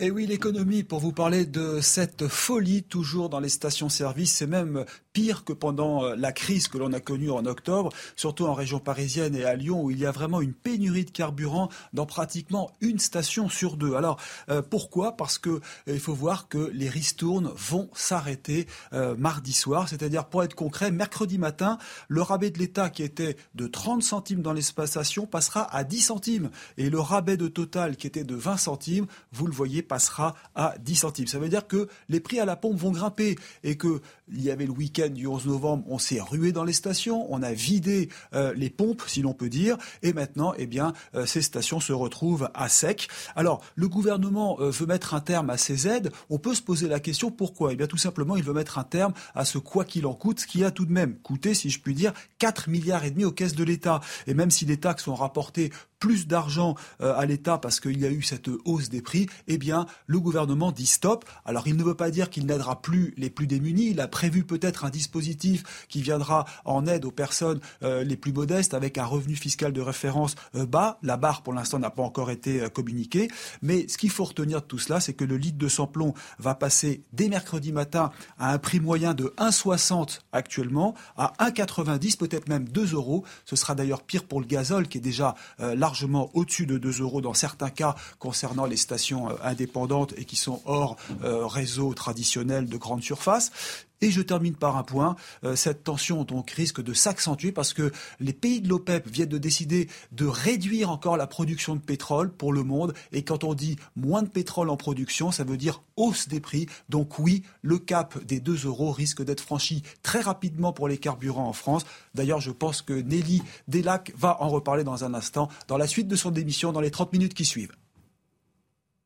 Et oui, l'économie, pour vous parler de cette folie toujours dans les stations-service, c'est même pire que pendant euh, la crise que l'on a connue en octobre, surtout en région parisienne et à Lyon, où il y a vraiment une pénurie de carburant dans pratiquement une station sur deux. Alors, euh, pourquoi? Parce que euh, il faut voir que les ristournes vont s'arrêter mardi soir, c'est-à-dire, pour être concret, mercredi matin, le rabais de l'État qui était de 30 centimes dans l'espace station passera à 10 centimes. Et le rabais de Total qui était de 20 centimes, vous le voyez, passera à 10 centimes. Ça veut dire que les prix à la pompe vont grimper et que il y avait le week-end du 11 novembre, on s'est rué dans les stations, on a vidé euh, les pompes, si l'on peut dire, et maintenant, eh bien, euh, ces stations se retrouvent à sec. Alors, le gouvernement euh, veut mettre un terme à ces aides. On peut se poser la question pourquoi? Eh bien, tout simplement, il veut mettre un terme à ce quoi qu'il en coûte, ce qui a tout de même coûté, si je puis dire, 4 milliards et demi aux caisses de l'État. Et même si les taxes sont rapportées plus d'argent à l'État parce qu'il y a eu cette hausse des prix, eh bien, le gouvernement dit stop. Alors, il ne veut pas dire qu'il n'aidera plus les plus démunis. Il a prévu peut-être un dispositif qui viendra en aide aux personnes euh, les plus modestes avec un revenu fiscal de référence euh, bas. La barre, pour l'instant, n'a pas encore été communiquée. Mais ce qu'il faut retenir de tout cela, c'est que le litre de samplon va passer dès mercredi matin à un prix moyen de 1,60 actuellement à 1,90, peut-être même 2 euros. Ce sera d'ailleurs pire pour le gazole qui est déjà largement au-dessus de 2 euros dans certains cas concernant les stations euh, et qui sont hors euh, réseau traditionnel de grande surface. Et je termine par un point. Euh, cette tension donc risque de s'accentuer parce que les pays de l'OPEP viennent de décider de réduire encore la production de pétrole pour le monde. Et quand on dit moins de pétrole en production, ça veut dire hausse des prix. Donc oui, le cap des 2 euros risque d'être franchi très rapidement pour les carburants en France. D'ailleurs, je pense que Nelly Delac va en reparler dans un instant dans la suite de son démission dans les 30 minutes qui suivent.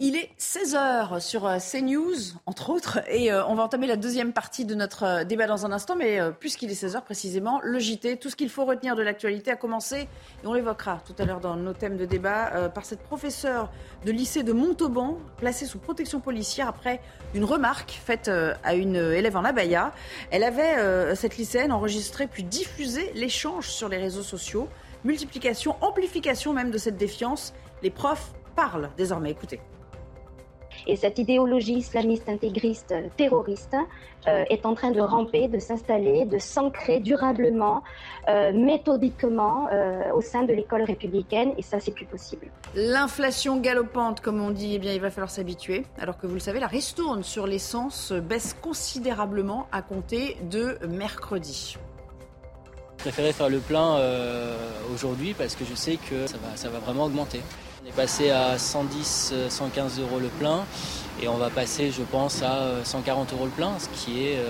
Il est 16h sur euh, CNews, entre autres, et euh, on va entamer la deuxième partie de notre euh, débat dans un instant, mais puisqu'il est 16h précisément, le JT, tout ce qu'il faut retenir de l'actualité a commencé, et on l'évoquera tout à l'heure dans nos thèmes de débat, par cette professeure de lycée de Montauban, placée sous protection policière après une remarque faite à une élève en abaya. Elle avait, cette lycéenne, enregistré puis diffusé l'échange sur les réseaux sociaux, multiplication, amplification même de cette défiance. Les profs parlent désormais, écoutez. Et cette idéologie islamiste intégriste terroriste euh, est en train de ramper, de s'installer, de s'ancrer durablement, euh, méthodiquement euh, au sein de l'école républicaine. Et ça, c'est plus possible. L'inflation galopante, comme on dit, eh bien, il va falloir s'habituer. Alors que vous le savez, la ristourne sur l'essence baisse considérablement à compter de mercredi. Je préférais faire le plein aujourd'hui parce que je sais que ça va, ça va vraiment augmenter. On est passé à 110, 115 euros le plein et on va passer, je pense, à 140 euros le plein, ce qui est euh,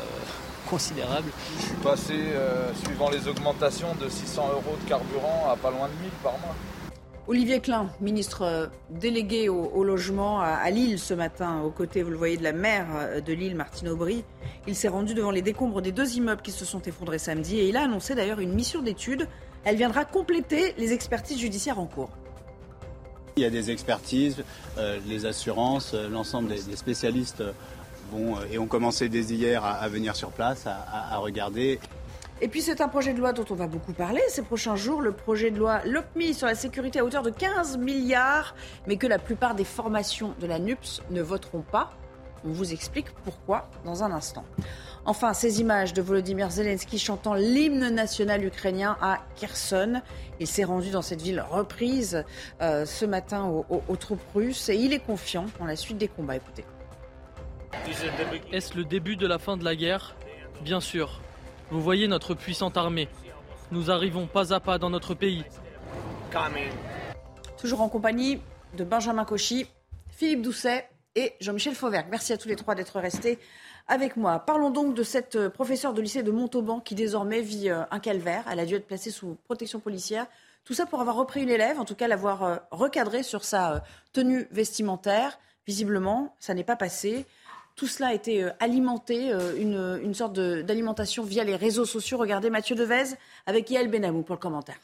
considérable. Je suis passé, euh, suivant les augmentations, de 600 euros de carburant à pas loin de 1000 par mois. Olivier Klein, ministre euh, délégué au, logement à, Lille ce matin, aux côtés, vous le voyez, de la maire de Lille, Martine Aubry. Il s'est rendu devant les décombres des deux immeubles qui se sont effondrés samedi et il a annoncé d'ailleurs une mission d'étude. Elle viendra compléter les expertises judiciaires en cours. Il y a des expertises, euh, les assurances, euh, l'ensemble des, spécialistes vont euh, et ont commencé dès hier à, venir sur place, à, regarder. Et puis c'est un projet de loi dont on va beaucoup parler ces prochains jours, le projet de loi LOPMI sur la sécurité à hauteur de 15 milliards, mais que la plupart des formations de la NUPS ne voteront pas. On vous explique pourquoi dans un instant. Enfin, ces images de Volodymyr Zelensky chantant l'hymne national ukrainien à Kherson. Il s'est rendu dans cette ville reprise euh, ce matin aux, troupes russes et il est confiant dans la suite des combats. Écoutez. Est-ce le début de la fin de la guerre? Bien sûr. Vous voyez notre puissante armée. Nous arrivons pas à pas dans notre pays. Toujours en compagnie de Benjamin Cauchy, Philippe Doucet et Jean-Michel Fauvergue. Merci à tous les trois d'être restés avec moi. Parlons donc de cette euh, professeure de lycée de Montauban qui désormais vit euh, un calvaire. Elle a dû être placée sous protection policière. Tout ça pour avoir repris une élève, en tout cas l'avoir euh, recadrée sur sa tenue vestimentaire. Visiblement, ça n'est pas passé. Tout cela a été alimenté, une, une sorte d'alimentation via les réseaux sociaux. Regardez Mathieu Devez avec Yael Benamou pour le commentaire.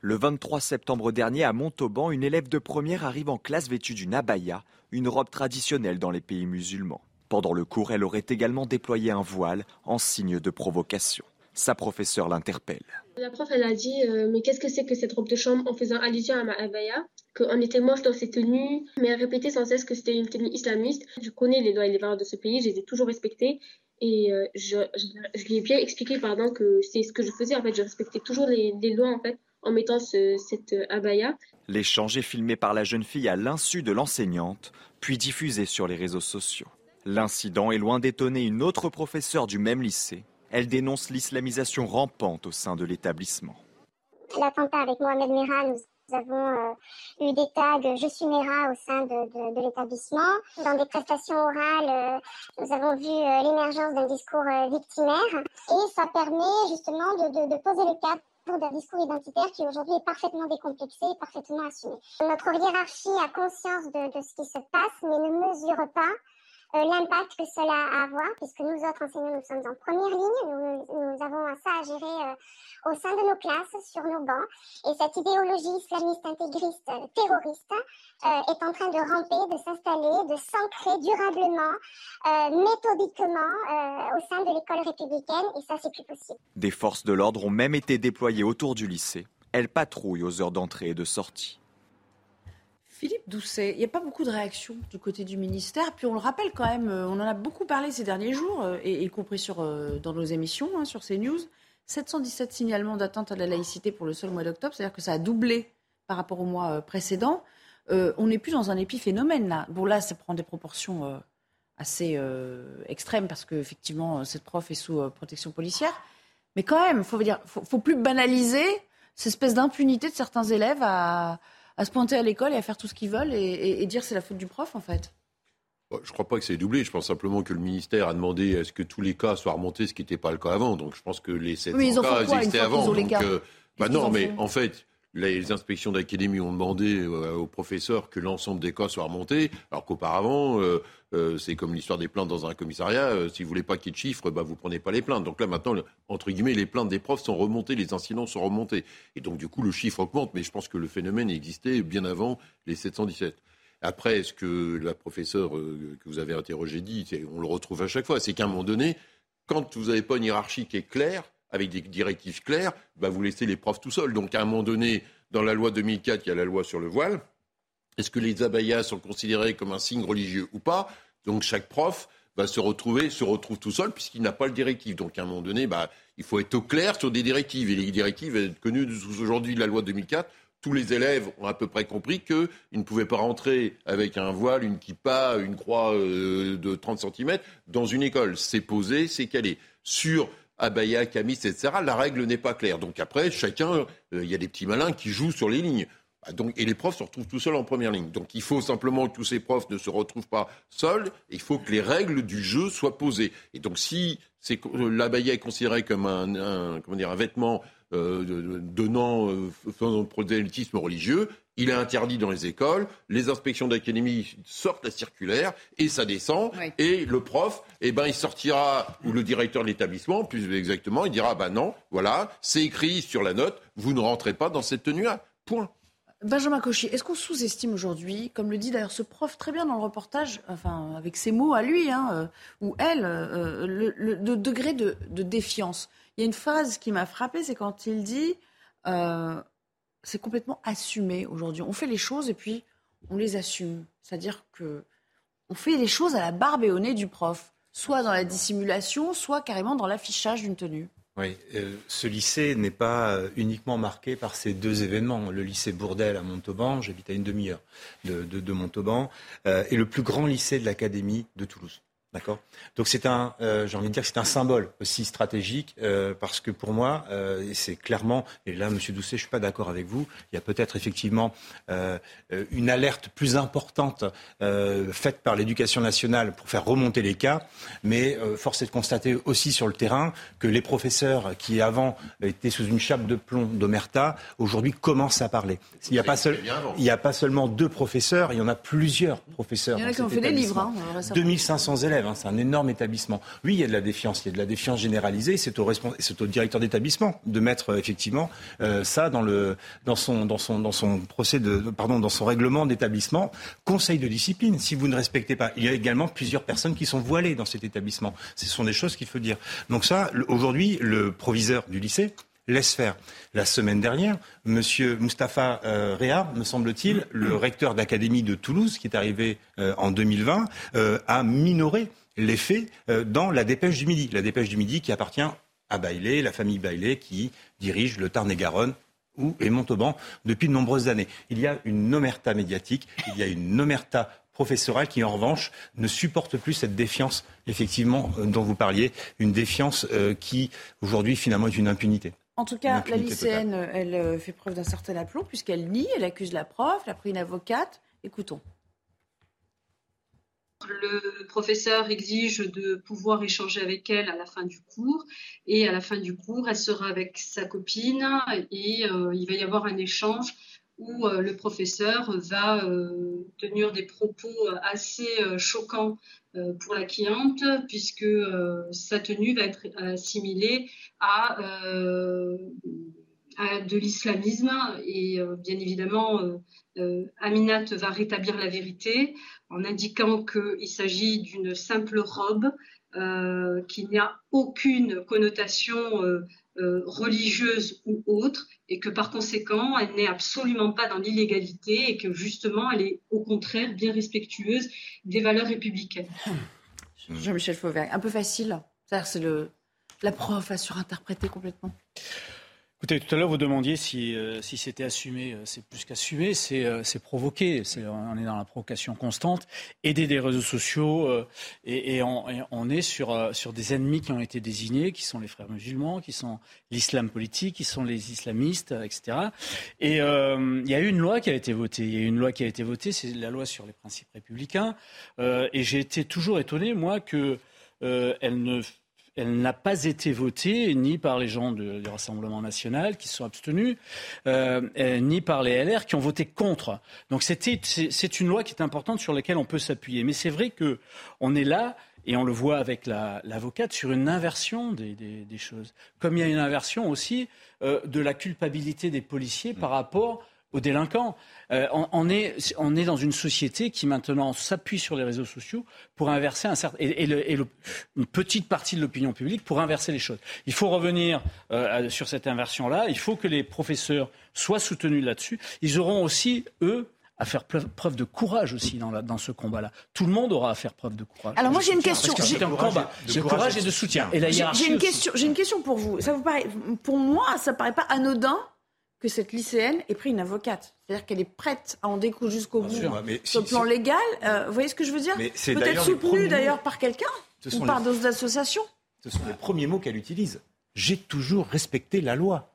Le 23 septembre dernier, à Montauban, une élève de première arrive en classe vêtue d'une abaya, une robe traditionnelle dans les pays musulmans. Pendant le cours, elle aurait également déployé un voile en signe de provocation. Sa professeure l'interpelle. La prof, elle a dit euh, Mais qu'est-ce que c'est que cette robe de chambre en faisant allusion à ma abaya Qu'on était moche dans ses tenues, mais elle répétait sans cesse que c'était une tenue islamiste. Je connais les lois et les valeurs de ce pays, je les ai toujours respectées. Et euh, je, lui ai bien expliqué pardon, que c'est ce que je faisais. En fait, je respectais toujours les, lois en, fait, en mettant cette abaya. L'échange est filmé par la jeune fille à l'insu de l'enseignante, puis diffusé sur les réseaux sociaux. L'incident est loin d'étonner une autre professeure du même lycée. Elle dénonce l'islamisation rampante au sein de l'établissement. L'attentat avec Mohamed Merah, nous avons euh, eu des tags Je suis Mera au sein de, l'établissement. Dans des prestations orales, euh, nous avons vu euh, l'émergence d'un discours victimaire et ça permet justement de, poser le cadre d'un discours identitaire qui aujourd'hui est parfaitement décomplexé et parfaitement assumé. Notre hiérarchie a conscience de ce qui se passe mais ne mesure pas euh, l'impact que cela a à avoir, puisque nous autres enseignants, nous sommes en première ligne, nous, avons ça à gérer euh, au sein de nos classes, sur nos bancs, et cette idéologie islamiste intégriste euh, terroriste est en train de ramper, de s'installer, de s'ancrer durablement, méthodiquement au sein de l'école républicaine, et ça, c'est plus possible. Des forces de l'ordre ont même été déployées autour du lycée. Elles patrouillent aux heures d'entrée et de sortie. Philippe Doucet, il n'y a pas beaucoup de réactions du côté du ministère. Puis on le rappelle quand même, euh, on en a beaucoup parlé ces derniers jours, euh, y compris euh, dans nos émissions, hein, sur CNews. 717 signalements d'atteinte à la laïcité pour le seul mois d'octobre, c'est-à-dire que ça a doublé par rapport au mois précédent. on n'est plus dans un épiphénomène là. Bon là, ça prend des proportions assez extrêmes parce qu'effectivement, cette prof est sous protection policière. Mais quand même, il faut dire, faut, faut plus banaliser cette espèce d'impunité de certains élèves à à se pointer à l'école et à faire tout ce qu'ils veulent et, dire c'est la faute du prof en fait Je ne crois pas que c'est doublé. Je pense simplement que le ministère a demandé à ce que tous les cas soient remontés, ce qui n'était pas le cas avant. Donc je pense que les 700 cas existaient avant. Donc, euh, bah non, mais en fait, les inspections d'académie ont demandé euh, aux professeurs que l'ensemble des cas soient remontés, alors qu'auparavant, euh, euh, c'est comme l'histoire des plaintes dans un commissariat. si vous voulez pas qu'il y ait de chiffres, bah, vous prenez pas les plaintes. Donc là, maintenant, entre guillemets, les plaintes des profs sont remontées, les incidents sont remontés. Et donc, du coup, le chiffre augmente. Mais je pense que le phénomène existait bien avant les 717. Après, ce que la professeure que vous avez interrogée dit, on le retrouve à chaque fois, c'est qu'à un moment donné, quand vous n'avez pas une hiérarchie qui est claire, avec des directives claires, bah, vous laissez les profs tout seuls. Donc à un moment donné, dans la loi 2004, il y a la loi sur le voile. Est-ce que les abayas sont considérés comme un signe religieux ou pas? Donc chaque prof va se retrouver, se retrouve tout seul puisqu'il n'a pas le directive. Donc à un moment donné, bah, il faut être au clair sur des directives. Et les directives, connues aujourd'hui de la loi 2004, tous les élèves ont à peu près compris qu'ils ne pouvaient pas rentrer avec un voile, une kippa, une croix euh, de 30 cm dans une école. C'est posé, c'est calé. Sur abaya, camis, etc. La règle n'est pas claire. Donc après, chacun, euh, il y a des petits malins qui jouent sur les lignes. Bah, donc, et les profs se retrouvent tout seuls en première ligne. Donc il faut simplement que tous ces profs ne se retrouvent pas seuls. Il faut que les règles du jeu soient posées. Et donc si euh, l'abaya est considéré comme un, comment dire, un vêtement euh, donnant euh, prosélytisme religieux, il est interdit dans les écoles, les inspections d'académie sortent la circulaire et ça descend. Et le prof, eh ben, il sortira, ou le directeur de l'établissement, plus exactement, il dira, bah non, voilà, c'est écrit sur la note, vous ne rentrez pas dans cette tenue-là. Point. Benjamin Cauchy, est-ce qu'on sous-estime aujourd'hui, comme le dit d'ailleurs ce prof très bien dans le reportage, enfin avec ses mots à lui, hein, euh, ou elle, euh, le, degré de, défiance? Il y a une phrase qui m'a frappée, c'est quand il dit euh, c'est complètement assumé aujourd'hui. On fait les choses et puis on les assume. C'est-à-dire que on fait les choses à la barbe et au nez du prof, soit dans la dissimulation, soit carrément dans l'affichage d'une tenue. Oui, euh, ce lycée n'est pas euh, uniquement marqué par ces deux événements. Le lycée Bourdelle à Montauban, j'habite à une demi-heure de, Montauban, euh, est le plus grand lycée de l'académie de Toulouse. D'accord. Donc c'est un, euh, j'ai envie de dire que c'est un symbole aussi stratégique euh, parce que pour moi, euh, c'est clairement, et là, Monsieur Doucet, je suis pas d'accord avec vous. Il y a peut-être effectivement une alerte plus importante faite par l'Éducation nationale pour faire remonter les cas, mais force est de constater aussi sur le terrain que les professeurs qui avant étaient sous une chape de plomb d'Omerta aujourd'hui commencent à parler. Il n'y a pas seul, il y a pas seulement deux professeurs, il y en a plusieurs professeurs. Il y en a qui ont fait des livres. Hein, 2500 élèves. Hein, c'est un énorme étabbissement. Oui, il y a de la défiance, il y a de la défiance généralisée. C'est au, directeur d'établissement de mettre euh, effectivement euh, ça dans, son, dans son règlement d'établissement. Conseil de discipline, si vous ne respectez pas. Il y a également plusieurs personnes qui sont voilées dans cet établissement. Ce sont des choses qu'il faut dire. Donc ça, aujourd'hui, le proviseur du lycée, laisse faire. La semaine dernière, M. Mustapha euh, me semble-t-il, le recteur d'académie de Toulouse, qui est arrivé euh, en 2020, euh, a minoré les faits dans la dépêche du Midi. La dépêche du Midi qui appartient à Bailey, la famille Bailey, qui dirige le Tarn-et-Garonne et Montauban depuis de nombreuses années. Il y a une omerta médiatique, il y a une omerta professorale qui, en revanche, ne supporte plus cette défiance, effectivement, euh, dont vous parliez, une défiance euh, qui, aujourd'hui, finalement, est une impunité. En tout cas, la lycéenne, elle euh, fait preuve d'un certain aplomb puisqu'elle nie, elle accuse la prof, elle a pris une avocate. Écoutons. Le professeur exige de pouvoir échanger avec elle à la fin du cours et à la fin du cours, elle sera avec sa copine et il va y avoir un échange où euh, le professeur va euh, tenir des propos assez euh, choquants pour la cliente, puisque sa tenue va être assimilée à, de l'islamisme. Et bien évidemment, Aminat va rétablir la vérité en indiquant qu'il s'agit d'une simple robe, qu'il n'y a aucune connotation religieuse ou autre, et que par conséquent, elle n'est absolument pas dans l'illégalité et que justement, elle est au contraire bien respectueuse des valeurs républicaines. Jean-Michel Fauvert, un peu facile. C'est le la prof a surinterprété complètement. Écoutez, tout à l'heure, vous demandiez si, euh, si c'était assumé. Euh, c'est plus qu'assumé, c'est euh, provoqué. on est dans la provocation constante. Aider des réseaux sociaux, et, et, on, on, est sur, sur des ennemis qui ont été désignés, qui sont les frères musulmans, qui sont l'islam politique, qui sont les islamistes, etc. Et il y a eu une loi qui a été votée. Il y a eu une loi qui a été votée, c'est la loi sur les principes républicains. et j'ai été toujours étonné, moi, que elle ne elle n'a pas été votée ni par les gens du Rassemblement national qui se sont abstenus, euh, ni par les LR qui ont voté contre. Donc c'est une loi qui est importante sur laquelle on peut s'appuyer. Mais c'est vrai qu'on est là et on le voit avec l'avocate sur une inversion des, choses. Comme il y a une inversion aussi euh, de la culpabilité des policiers par rapport aux délinquants. Euh, on, est, on est dans une société qui maintenant s'appuie sur les réseaux sociaux pour inverser un certain et, une petite partie de l'opinion publique pour inverser les choses. Il faut revenir euh, sur cette inversion-là. Il faut que les professeurs soient soutenus là-dessus. Ils auront aussi eux à faire preuve de courage aussi dans, dans ce combat-là. Tout le monde aura à faire preuve de courage. Alors moi j'ai une question. C'est un combat de courage et de soutien. Et J'ai une question. J'ai une question pour vous. Ça vous paraît, pour moi, ça paraît pas anodin que cette lycéenne ait pris une avocate. C'est-à-dire qu'elle est prête à en découdre jusqu'au bout sur le plan légal. Euh, vous voyez ce que je veux dire Peut-être soutenue d'ailleurs par quelqu'un ou par d'autres associations. Ce sont les premiers mots qu'elle utilise. J'ai toujours respecté la loi.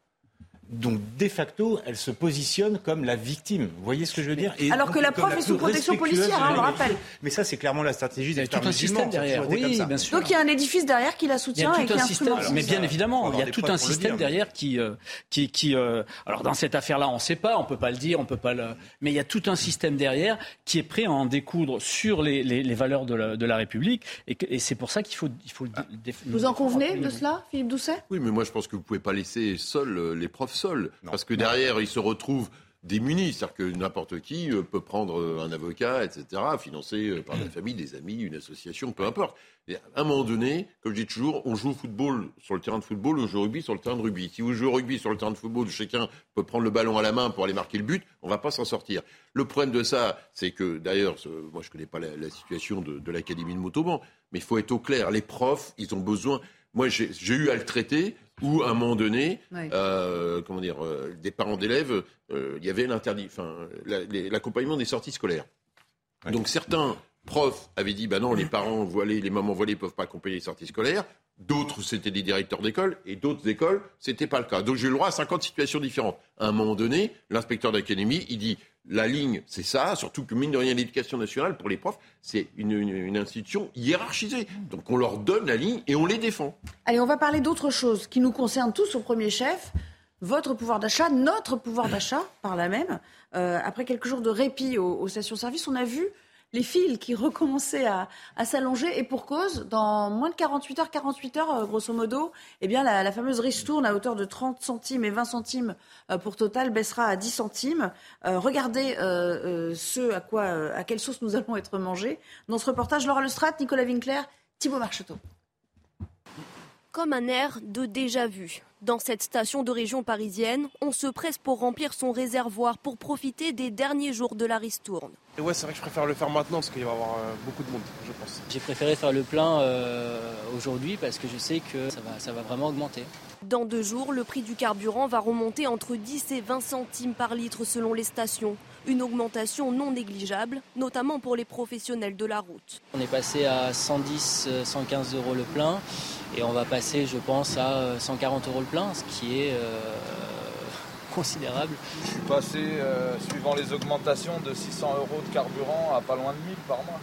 Donc, de facto, elle se positionne comme la victime. Vous voyez ce que je veux dire Alors que la prof est sous protection policière, hein, on le rappelle. Mais ça, c'est clairement la stratégie des tout un système derrière. Oui, bien sûr. Donc il y a un édifice derrière qui la soutient et qui un système, Mais bien évidemment, il y a tout un système derrière qui, euh, qui, qui euh, alors dans cette affaire-là, on ne sait pas, on peut pas le dire, on peut pas le, mais il y a tout un système derrière qui est prêt à en découdre sur les, les, valeurs de la, de la République, et, et c'est pour ça qu'il faut, il faut. Vous en convenez de cela, Philippe Doucet? Oui, mais moi je pense que vous pouvez pas laisser seuls euh, les profs seuls, parce que derrière, ils se retrouvent démunis. C'est-à-dire que n'importe qui euh, peut prendre euh, un avocat, etc., financé euh, par la famille, des amis, une association, peu importe. Et à un moment donné, comme je dis toujours, on joue au football sur le terrain de football, on joue au rugby sur le terrain de rugby. Si vous jouez au rugby sur le terrain de football, chacun peut prendre le ballon à la main pour aller marquer le but, on ne va pas s'en sortir. Le problème de ça, c'est que, d'ailleurs, moi je ne connais pas la, situation de, de l'Académie de Montauban, mais il faut être au clair. Les profs, ils ont besoin moi, j'ai eu à le traiter où, à un moment donné, euh, comment dire, euh, des parents d'élèves, euh, il y avait l'interdit, enfin, l'accompagnement des sorties scolaires. Donc certains profs avaient dit, bah non, les parents voilés, les mamans voilées ne peuvent pas accompagner les sorties scolaires. D'autres, c'était des directeurs d'école, et d'autres écoles, c'était pas le cas. Donc j'ai le droit à 50 situations différentes. À un moment donné, l'inspecteur d'académie, il dit, la ligne, c'est ça, surtout que mine de rien, l'éducation nationale, pour les profs, c'est une, institution hiérarchisée. Donc on leur donne la ligne et on les défend. Allez, on va parler d'autre chose qui nous concerne tous au premier chef. Votre pouvoir d'achat, notre pouvoir d'achat, par la même. Euh, après quelques jours de répit aux stations-service, on a vu les fils qui recommençaient à, s'allonger et pour cause, dans moins de 48 heures, 48 heures euh, grosso modo, eh bien la, fameuse ristourne à hauteur de 30 centimes et 20 centimes euh, pour Total baissera à 10 centimes. Euh, regardez ce à quoi, à quelle sauce nous allons être mangés. Dans ce reportage, Laura Lestrade, Nicolas Winkler, Thibault Marcheteau. Comme un air de déjà vu. Dans cette station de région parisienne, on se presse pour remplir son réservoir pour profiter des derniers jours de la ristourne. ouais, c'est vrai que je préfère le faire maintenant parce qu'il va y avoir euh, beaucoup de monde, je pense. J'ai préféré faire le plein euh, aujourd'hui parce que je sais que ça va, ça va vraiment augmenter. Dans deux jours, le prix du carburant va remonter entre 10 et 20 centimes par litre selon les stations. Une augmentation non négligeable, notamment pour les professionnels de la route. On est passé à 110, 115 euros le plein et on va passer, je pense, à 140 euros le plein, ce qui est euh, considérable. Je suis passé, euh, suivant les augmentations, de 600 euros de carburant à pas loin de 1000 par mois.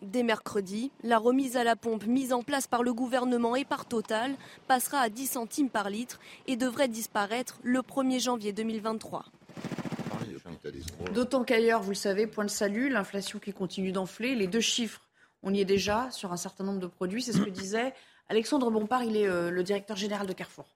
Dès mercredi, la remise à la pompe mise en place par le gouvernement et par Total passera à 10 centimes par litre et devrait disparaître le 1er janvier 2023. D'autant qu'ailleurs, vous le savez, point de salut, l'inflation qui continue d'enfler, les deux chiffres, on y est déjà sur un certain nombre de produits, c'est ce que disait Alexandre Bompard, il est euh, le directeur général de Carrefour.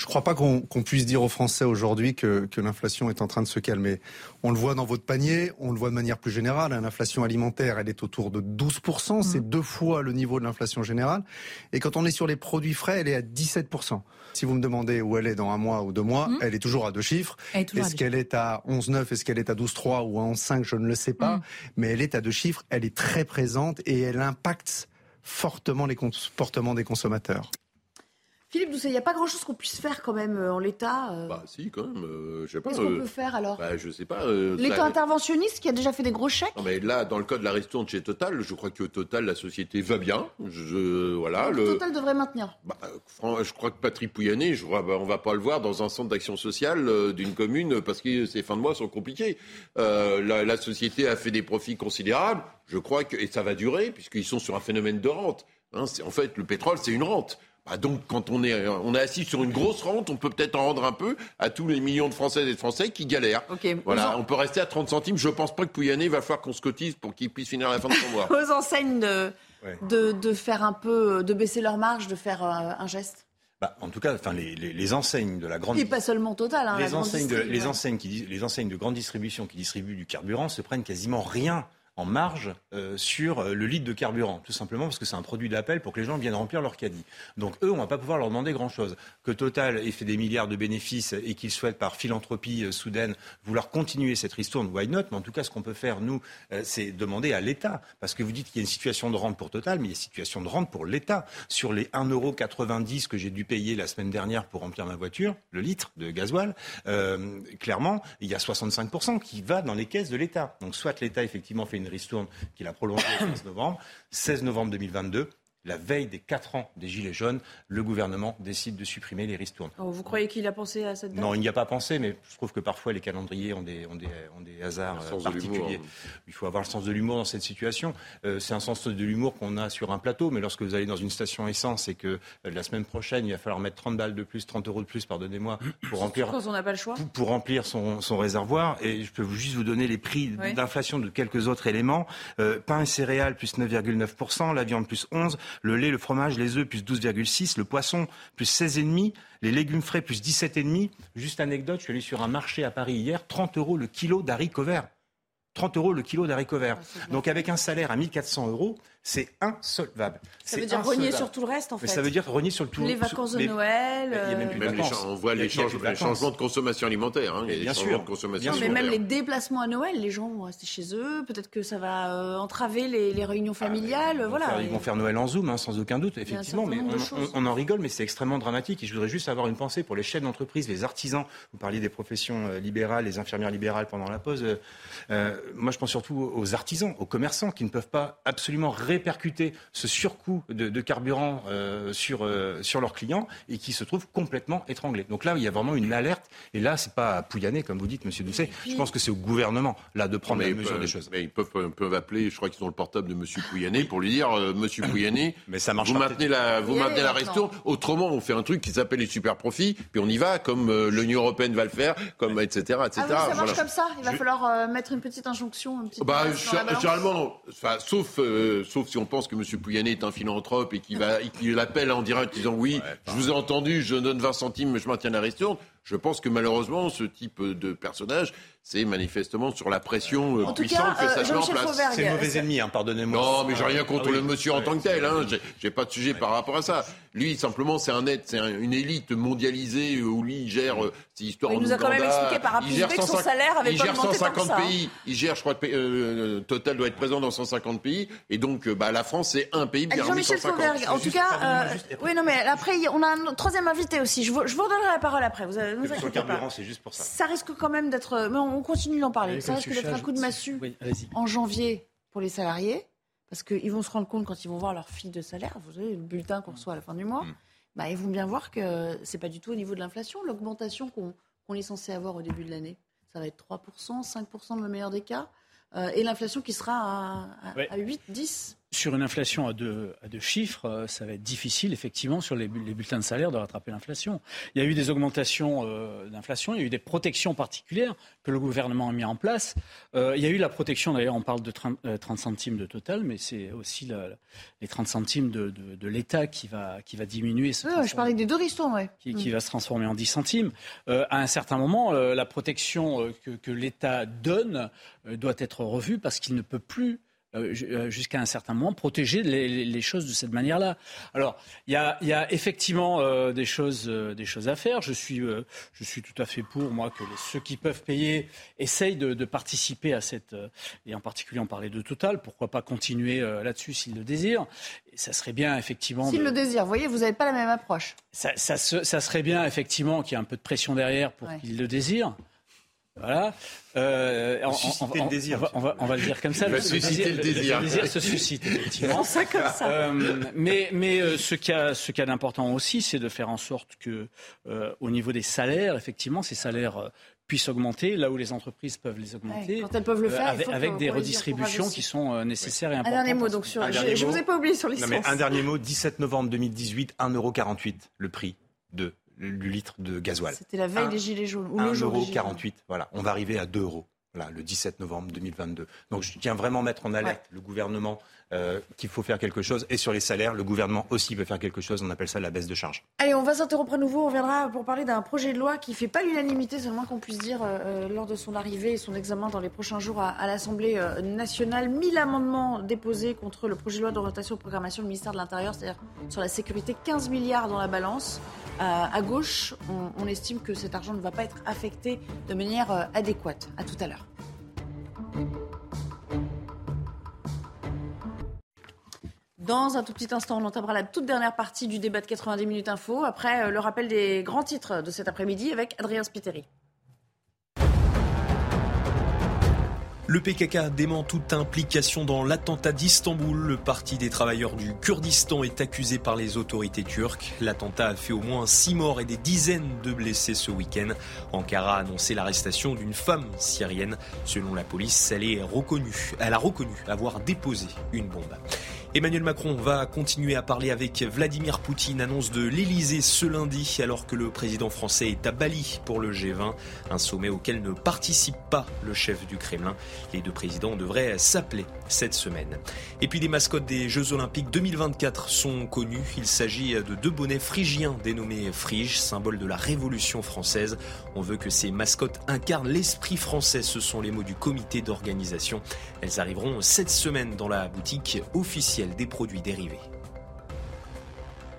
Je ne crois pas qu'on puisse dire aux Français aujourd'hui que, l'inflation est en train de se calmer. On le voit dans votre panier, on le voit de manière plus générale. Hein, l'inflation alimentaire, elle est autour de 12%, c'est deux fois le niveau de l'inflation générale. Et quand on est sur les produits frais, elle est à 17%. Si vous me demandez où elle est dans un mois ou deux mois, mmh. elle est toujours à deux chiffres. Est-ce qu'elle est à 11,9, est-ce qu'elle est à 12,3 ou à 11,5, je ne le sais pas. Mmh. Mais elle est à deux chiffres, elle est très présente et elle impacte fortement les comportements des consommateurs. Philippe Doucet, il n'y a pas grand-chose qu'on puisse faire quand même euh, en l'état. Euh. Bah si, quand même. Euh, je sais pas. Qu'est-ce qu'on peut faire alors bah, Je sais pas. L'état interventionniste qui a déjà fait des gros chèques. Non, mais là, dans le cas de la ristourne chez Total, je crois que Total, la société va bien. Je, voilà. le... Total devrait maintenir. Bah, je crois que Patrick Pouyanné, je vois, bah, on va pas le voir dans un centre d'action sociale d'une commune parce que ces fins de mois sont compliquées. La, la, société a fait des profits considérables. Je crois que et ça va durer puisqu'ils sont sur un phénomène de rente. Hein, en fait, le pétrole, c'est une rente. Bah, donc, quand on est, on est assis sur une grosse rente, on peut peut-être en rendre un peu à tous les millions de Françaises et de Français qui galèrent. Voilà, on peut rester à 30 centimes. Je pense pas que Pouyanné va falloir qu'on se cotise pour qu'il puisse finir à la fin de son mois. Aux enseignes de, de, faire un peu, de baisser leur marge, de faire euh, un geste bah, en tout cas, enfin, les, les, enseignes de la grande. Et pas seulement Total. Hein, les, enseignes de, les, enseignes qui, les enseignes de grande distribution qui distribuent du carburant se prennent quasiment rien marge euh, sur euh, le litre de carburant, tout simplement parce que c'est un produit d'appel pour que les gens viennent remplir leur caddie. Donc eux, on va pas pouvoir leur demander grand-chose. Que Total ait fait des milliards de bénéfices et qu'ils souhaitent par philanthropie euh, soudaine vouloir continuer cette ristourne, why not? Mais en tout cas, ce qu'on peut faire, nous, c'est demander à l'État, parce que vous dites qu'il y a une situation de rente pour Total, mais il y a une situation de rente pour l'État. Sur les 1,90€ que j'ai dû payer la semaine dernière pour remplir ma voiture, le litre de gasoil, clairement, il y a 65% qui va dans les caisses de l'État. Donc soit l'État, effectivement, fait une ristourne qu'il a prolongée le 16 novembre. 16 novembre 2022, la veille des 4 ans des Gilets jaunes, le gouvernement décide de supprimer les ristournes. Oh, vous croyez qu'il a pensé à cette date? Non, il n'y a pas pensé, mais je trouve que parfois les calendriers ont des, ont des, ont des hasards particuliers. Hein. Il faut avoir le sens de l'humour dans cette situation. Euh, c'est un sens de l'humour qu'on a sur un plateau, mais lorsque vous allez dans une station essence et que euh, la semaine prochaine, il va falloir mettre 30 balles de plus, 30 euros de plus, pardonnez-moi, pour remplir, on pas le choix. Pour, remplir son, son, réservoir. Et je peux juste vous donner les prix d'inflation de quelques autres éléments. Euh, pain et céréales plus 9,9%, la viande plus 11%, le lait, le fromage les œufs plus 12,6, le poisson plus 16,5, les légumes frais plus 17,5. Juste anecdote, je suis allé sur un marché à Paris hier, 30 euros le kilo d'haricots verts. 30 euros le kilo d'haricots verts. Ah, Donc avec un salaire à 1400 euros, c'est insolvable. Ça veut dire renier sur tout le reste, en fait. Mais ça veut dire renier sur le tout. Les vacances de Noël. Il y a même plus de vacances. on voit les, changements de consommation alimentaire. Hein, bien sûr. consommation mais même les déplacements à Noël, les gens vont rester chez eux. Peut-être que ça va euh, entraver les, réunions ah, familiales. ils, vont voilà. faire, ils vont faire Noël en Zoom, hein, sans aucun doute, effectivement. Mais on, en rigole, mais c'est extrêmement dramatique. Et je voudrais juste avoir une pensée pour les chefs d'entreprise, les artisans. Vous parliez des professions euh, libérales, les infirmières libérales pendant la pause. Euh, moi, je pense surtout aux artisans, aux commerçants qui ne peuvent pas absolument répercuter ce surcoût de, carburant euh, sur, euh, sur leurs clients et qui se trouvent complètement étranglés. Donc là, il y a vraiment une alerte. Et là, c'est pas à Pouyanné, comme vous dites, Monsieur Doucet. Je pense que c'est au gouvernement là de prendre la mesure des choses. Mais ils peuvent, peuvent appeler. Je crois qu'ils ont le portable de Monsieur Pouyanné pour lui dire, euh, Monsieur Pouyanné, mais ça marche vous maintenez la, vous maintenez la resto. Autrement, on fait un truc qui s'appelle les super profits, puis on y va, comme l'Union européenne va le faire, comme etc. etc. Ah ça marche comme ça. Il va falloir mettre une petite injonction, une bah, généralement, enfin, sauf, sauf si on pense que Monsieur Pouyanné est un philanthrope et qui va, qui l'appelle en direct disant oui, je vous ai entendu, je donne 20 centimes, mais je maintiens la ristourne. Je pense que malheureusement, ce type de personnage, c'est manifestement sur la pression euh, puissante que ça se met en place. C'est mauvais ennemi, hein, pardonnez-moi. Non, mais j'ai rien contre ah le monsieur en tant que tel. Hein. J'ai pas de sujet par rapport à ça. Lui, simplement, c'est un être, c'est une élite mondialisée euh, où lui, il gère euh, ces histoires. Il nous a quand même expliqué par rapport que son salaire avait il gère 150 hein. pays. Il gère, je crois, que Total doit être présent dans 150 pays, et donc, bah, la France, c'est un pays bien Jean-Michel Fauvergue, en tout cas, oui, non, mais après, on a un troisième invité aussi. Je vous, je vous redonnerai la parole après. Vous avez ne vous inquiétez pas. c'est juste pour ça. Ça risque quand même d'être. Mais on continue d'en parler. ça risque d'être un coup de massue en janvier pour les salariés. Parce qu'ils vont se rendre compte quand ils vont voir leur fille de salaire, vous savez, le bulletin qu'on reçoit à la fin du mois, mm. bah, ils vont bien voir que c'est pas du tout au niveau de l'inflation, l'augmentation qu'on est censé avoir au début de l'année. Ça va être 3%, 5% dans le meilleur des cas. Euh, et l'inflation qui sera à, à 8, 10 sur une inflation à deux, à deux, chiffres, euh, ça va être difficile, effectivement, sur les, bulletins de salaire de rattraper l'inflation. Il y a eu des augmentations euh, d'inflation, il y a eu des protections particulières que le gouvernement a mis en place. Euh, il y a eu la protection, d'ailleurs, on parle de 30, centimes de total, mais c'est aussi les 30 centimes de, de, l'État qui va, qui va diminuer. je parlais des deux ristons, ouais. Qui, qui, mm. va se transformer en 10 centimes. à un certain moment, la protection que, que l'État donne doit être revue parce qu'il ne peut plus euh, euh, jusqu'à un certain moment, protéger les, choses de cette manière-là. Alors, il y a, effectivement euh, des, choses, des choses à faire. Je suis, je suis tout à fait pour, moi, que ceux qui peuvent payer essayent de, participer à cette... et en particulier, on parlait de Total. Pourquoi pas continuer là-dessus s'ils le désirent et ça serait bien, effectivement... S'ils le désirent, vous voyez, vous n'avez pas la même approche. Ça, ça, ça serait bien, effectivement, qu'il y ait un peu de pression derrière pour qu'ils le désirent. Voilà. Euh, on, le désir. On va, on, va, le dire comme ça. Le, susciter le, désir. Le désir se suscite, effectivement. ça comme ça. Euh, mais mais euh, ce qu'il y a, ce d'important aussi, c'est de faire en sorte que, euh, au niveau des salaires, effectivement, ces salaires puissent augmenter là où les entreprises peuvent les augmenter. quand elles peuvent le faire, avec, avec des redistributions qui sont nécessaires et importantes. Un dernier mot, donc sur, je, ne vous ai pas oublié sur les Un dernier mot, 17 novembre 2018, 1,48€ le prix de du litre de gasoil. C'était la veille des Gilets jaunes. Ou 1,48 Voilà, on va arriver à 2 euros. le 17 novembre 2022. Donc je tiens vraiment à mettre en alerte le gouvernement euh, qu'il faut faire quelque chose. Et sur les salaires, le gouvernement aussi peut faire quelque chose. On appelle ça la baisse de charge. Allez, on va s'interrompre à nouveau. On reviendra pour parler d'un projet de loi qui ne fait pas l'unanimité, seulement qu'on puisse dire, euh, euh, lors de son arrivée et son examen dans les prochains jours à, l'Assemblée nationale. 1000 amendements déposés contre le projet de loi d'orientation et de programmation du ministère de l'Intérieur, c'est-à-dire sur la sécurité. 15 milliards dans la balance à gauche, on, estime que cet argent ne va pas être affecté de manière adéquate. À tout à l'heure. Dans un tout petit instant, on entamera la toute dernière partie du débat de 90 minutes info, après euh, le rappel des grands titres de cet après-midi avec Adrien Spiteri. Le PKK dément toute implication dans l'attentat d'Istanbul. Le parti des travailleurs du Kurdistan est accusé par les autorités turques. L'attentat a fait au moins six morts et des dizaines de blessés ce week-end. Ankara a annoncé l'arrestation d'une femme syrienne. Selon la police, elle, est reconnue, elle a reconnu avoir déposé une bombe. Emmanuel Macron va continuer à parler avec Vladimir Poutine, annonce de l'Elysée ce lundi, alors que le président français est à Bali pour le G20, un sommet auquel ne participe pas le chef du Kremlin. Les deux présidents devraient s'appeler cette semaine. Et puis les mascottes des Jeux Olympiques 2024 sont connus. Il s'agit de deux bonnets phrygiens dénommés Frige, symbole de la Révolution française. On veut que ces mascottes incarnent l'esprit français. Ce sont les mots du comité d'organisation. Elles arriveront cette semaine dans la boutique officielle des produits dérivés.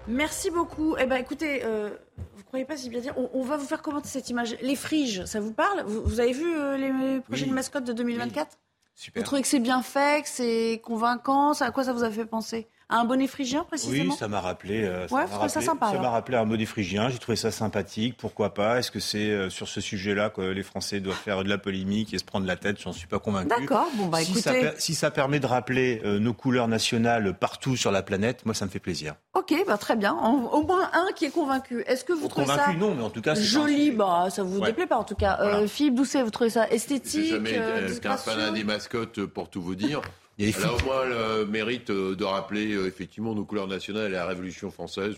Merci beaucoup. Eh ben, écoutez, euh, vous croyez pas si bien dire, on, va vous faire commenter cette image. Les friges, ça vous parle? Vous, avez vu euh, les prochaines mascottes de 2024 Super. Vous trouvez que c'est bien fait, que c'est convaincant? À quoi ça vous a fait penser? Un bonnet phrygien précisément Oui, ça m'a rappelé. Euh, ça m'a ça sympa. Ça m'a rappelé un bonnet phrygien. J'ai trouvé ça sympathique. Pourquoi pas? Est-ce que c'est euh, sur ce sujet-là que les Français doivent faire de la polémique et se prendre la tête? J'en suis pas convaincu. D'accord. Bon bah si écoutez. Ça, si ça permet de rappeler euh, nos couleurs nationales partout sur la planète, moi ça me fait plaisir. Ok, bah très bien. au moins un qui est convaincu. Est-ce que vous trouvez convaincu, ça non, mais en tout cas joli? Bah ça vous déplaît pas en tout cas. Philippe Doucet, vous trouvez ça esthétique J'ai jamais été un fan des mascottes pour tout vous dire. Elle a au moins le mérite euh, de rappeler euh, effectivement nos couleurs nationales et la Révolution française.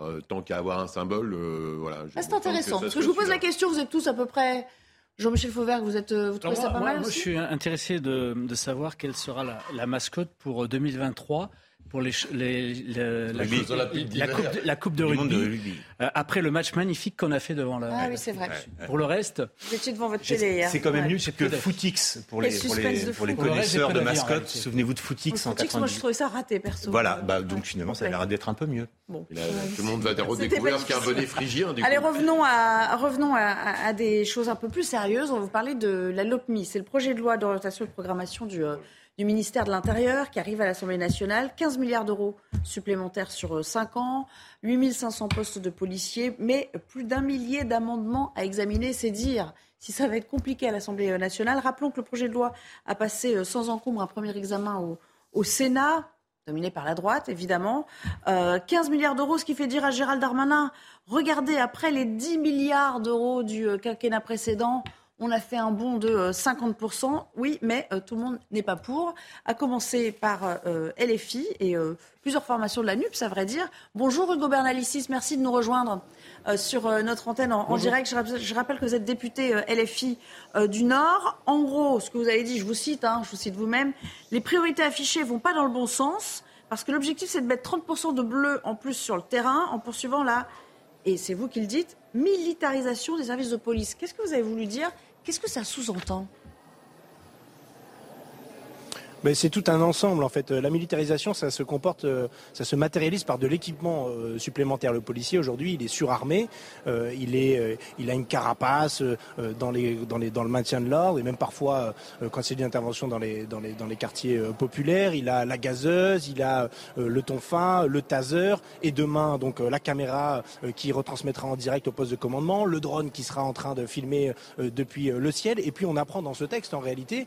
Euh, tant qu'à avoir un symbole, voilà. Ah, c'est intéressant. parce que je vous pose la question, vous êtes tous à peu près. Jean-Michel Fauvert, vous, êtes, vous trouvez ça pas mal moi, aussi Je suis intéressé de, de, savoir quelle sera la, la mascotte pour 2023 pour les, les, la, coupe, de, la, coupe, de, rugby, euh, après le match magnifique qu'on a fait devant la. Ah oui, c'est vrai. Pour le reste. Vous étiez devant votre télé C'est quand même mieux, c'est que Footix pour les, pour les, pour les connaisseurs de mascottes. Souvenez-vous de Footix en 90. Moi, je trouvais ça raté, perso. Voilà, bah, donc finalement, ça a l'air d'être un peu mieux. Bon. tout le monde va redécouvrir ce qu'est un bonnet phrygien. Allez, revenons, à, revenons à, des choses un peu plus sérieuses. On va vous parler de la LOPMI. C'est le projet de loi d'orientation et de programmation du, euh, du ministère de l'Intérieur qui arrive à l'Assemblée nationale. 15 milliards d'euros supplémentaires sur 5 ans, 8500 postes de policiers, mais plus d'un millier d'amendements à examiner, c'est dire si ça va être compliqué à l'Assemblée nationale. Rappelons que le projet de loi a passé sans encombre un premier examen au, Sénat dominé par la droite, évidemment. 15 euh, milliards d'euros, ce qui fait dire à Gérald Darmanin, regardez, après les 10 milliards d'euros du euh, quinquennat précédent, on a fait un bond de 50%. Euh, oui, mais tout le monde n'est pas pour. À commencer par LFI et plusieurs formations de la NUPS, à vrai dire. Bonjour Hugo Bernalicis, merci de nous rejoindre. Euh, sur euh, notre antenne en, direct. Je, rappelle que vous êtes député euh, LFI du Nord. En gros, ce que vous avez dit, je vous cite, hein, je vous cite vous-même, les priorités affichées vont pas dans le bon sens parce que l'objectif c'est de mettre 30% de bleu en plus sur le terrain en poursuivant la, et c'est vous qui le dites, militarisation des services de police. Qu'est-ce que vous avez voulu dire Qu'est-ce que ça sous-entend? C'est tout un ensemble en fait. La militarisation, ça se comporte, euh, ça se matérialise par de l'équipement euh, supplémentaire. Le policier aujourd'hui, il est surarmé, euh, il est, il a une carapace dans les, dans les, dans le maintien de l'ordre et même parfois quand c'est une intervention dans les, dans les, dans les quartiers populaires, il a la gazeuse, il a le tonfa, le taser et demain donc la caméra qui retransmettra en direct au poste de commandement, le drone qui sera en train de filmer depuis le ciel. Et puis on apprend dans ce texte en réalité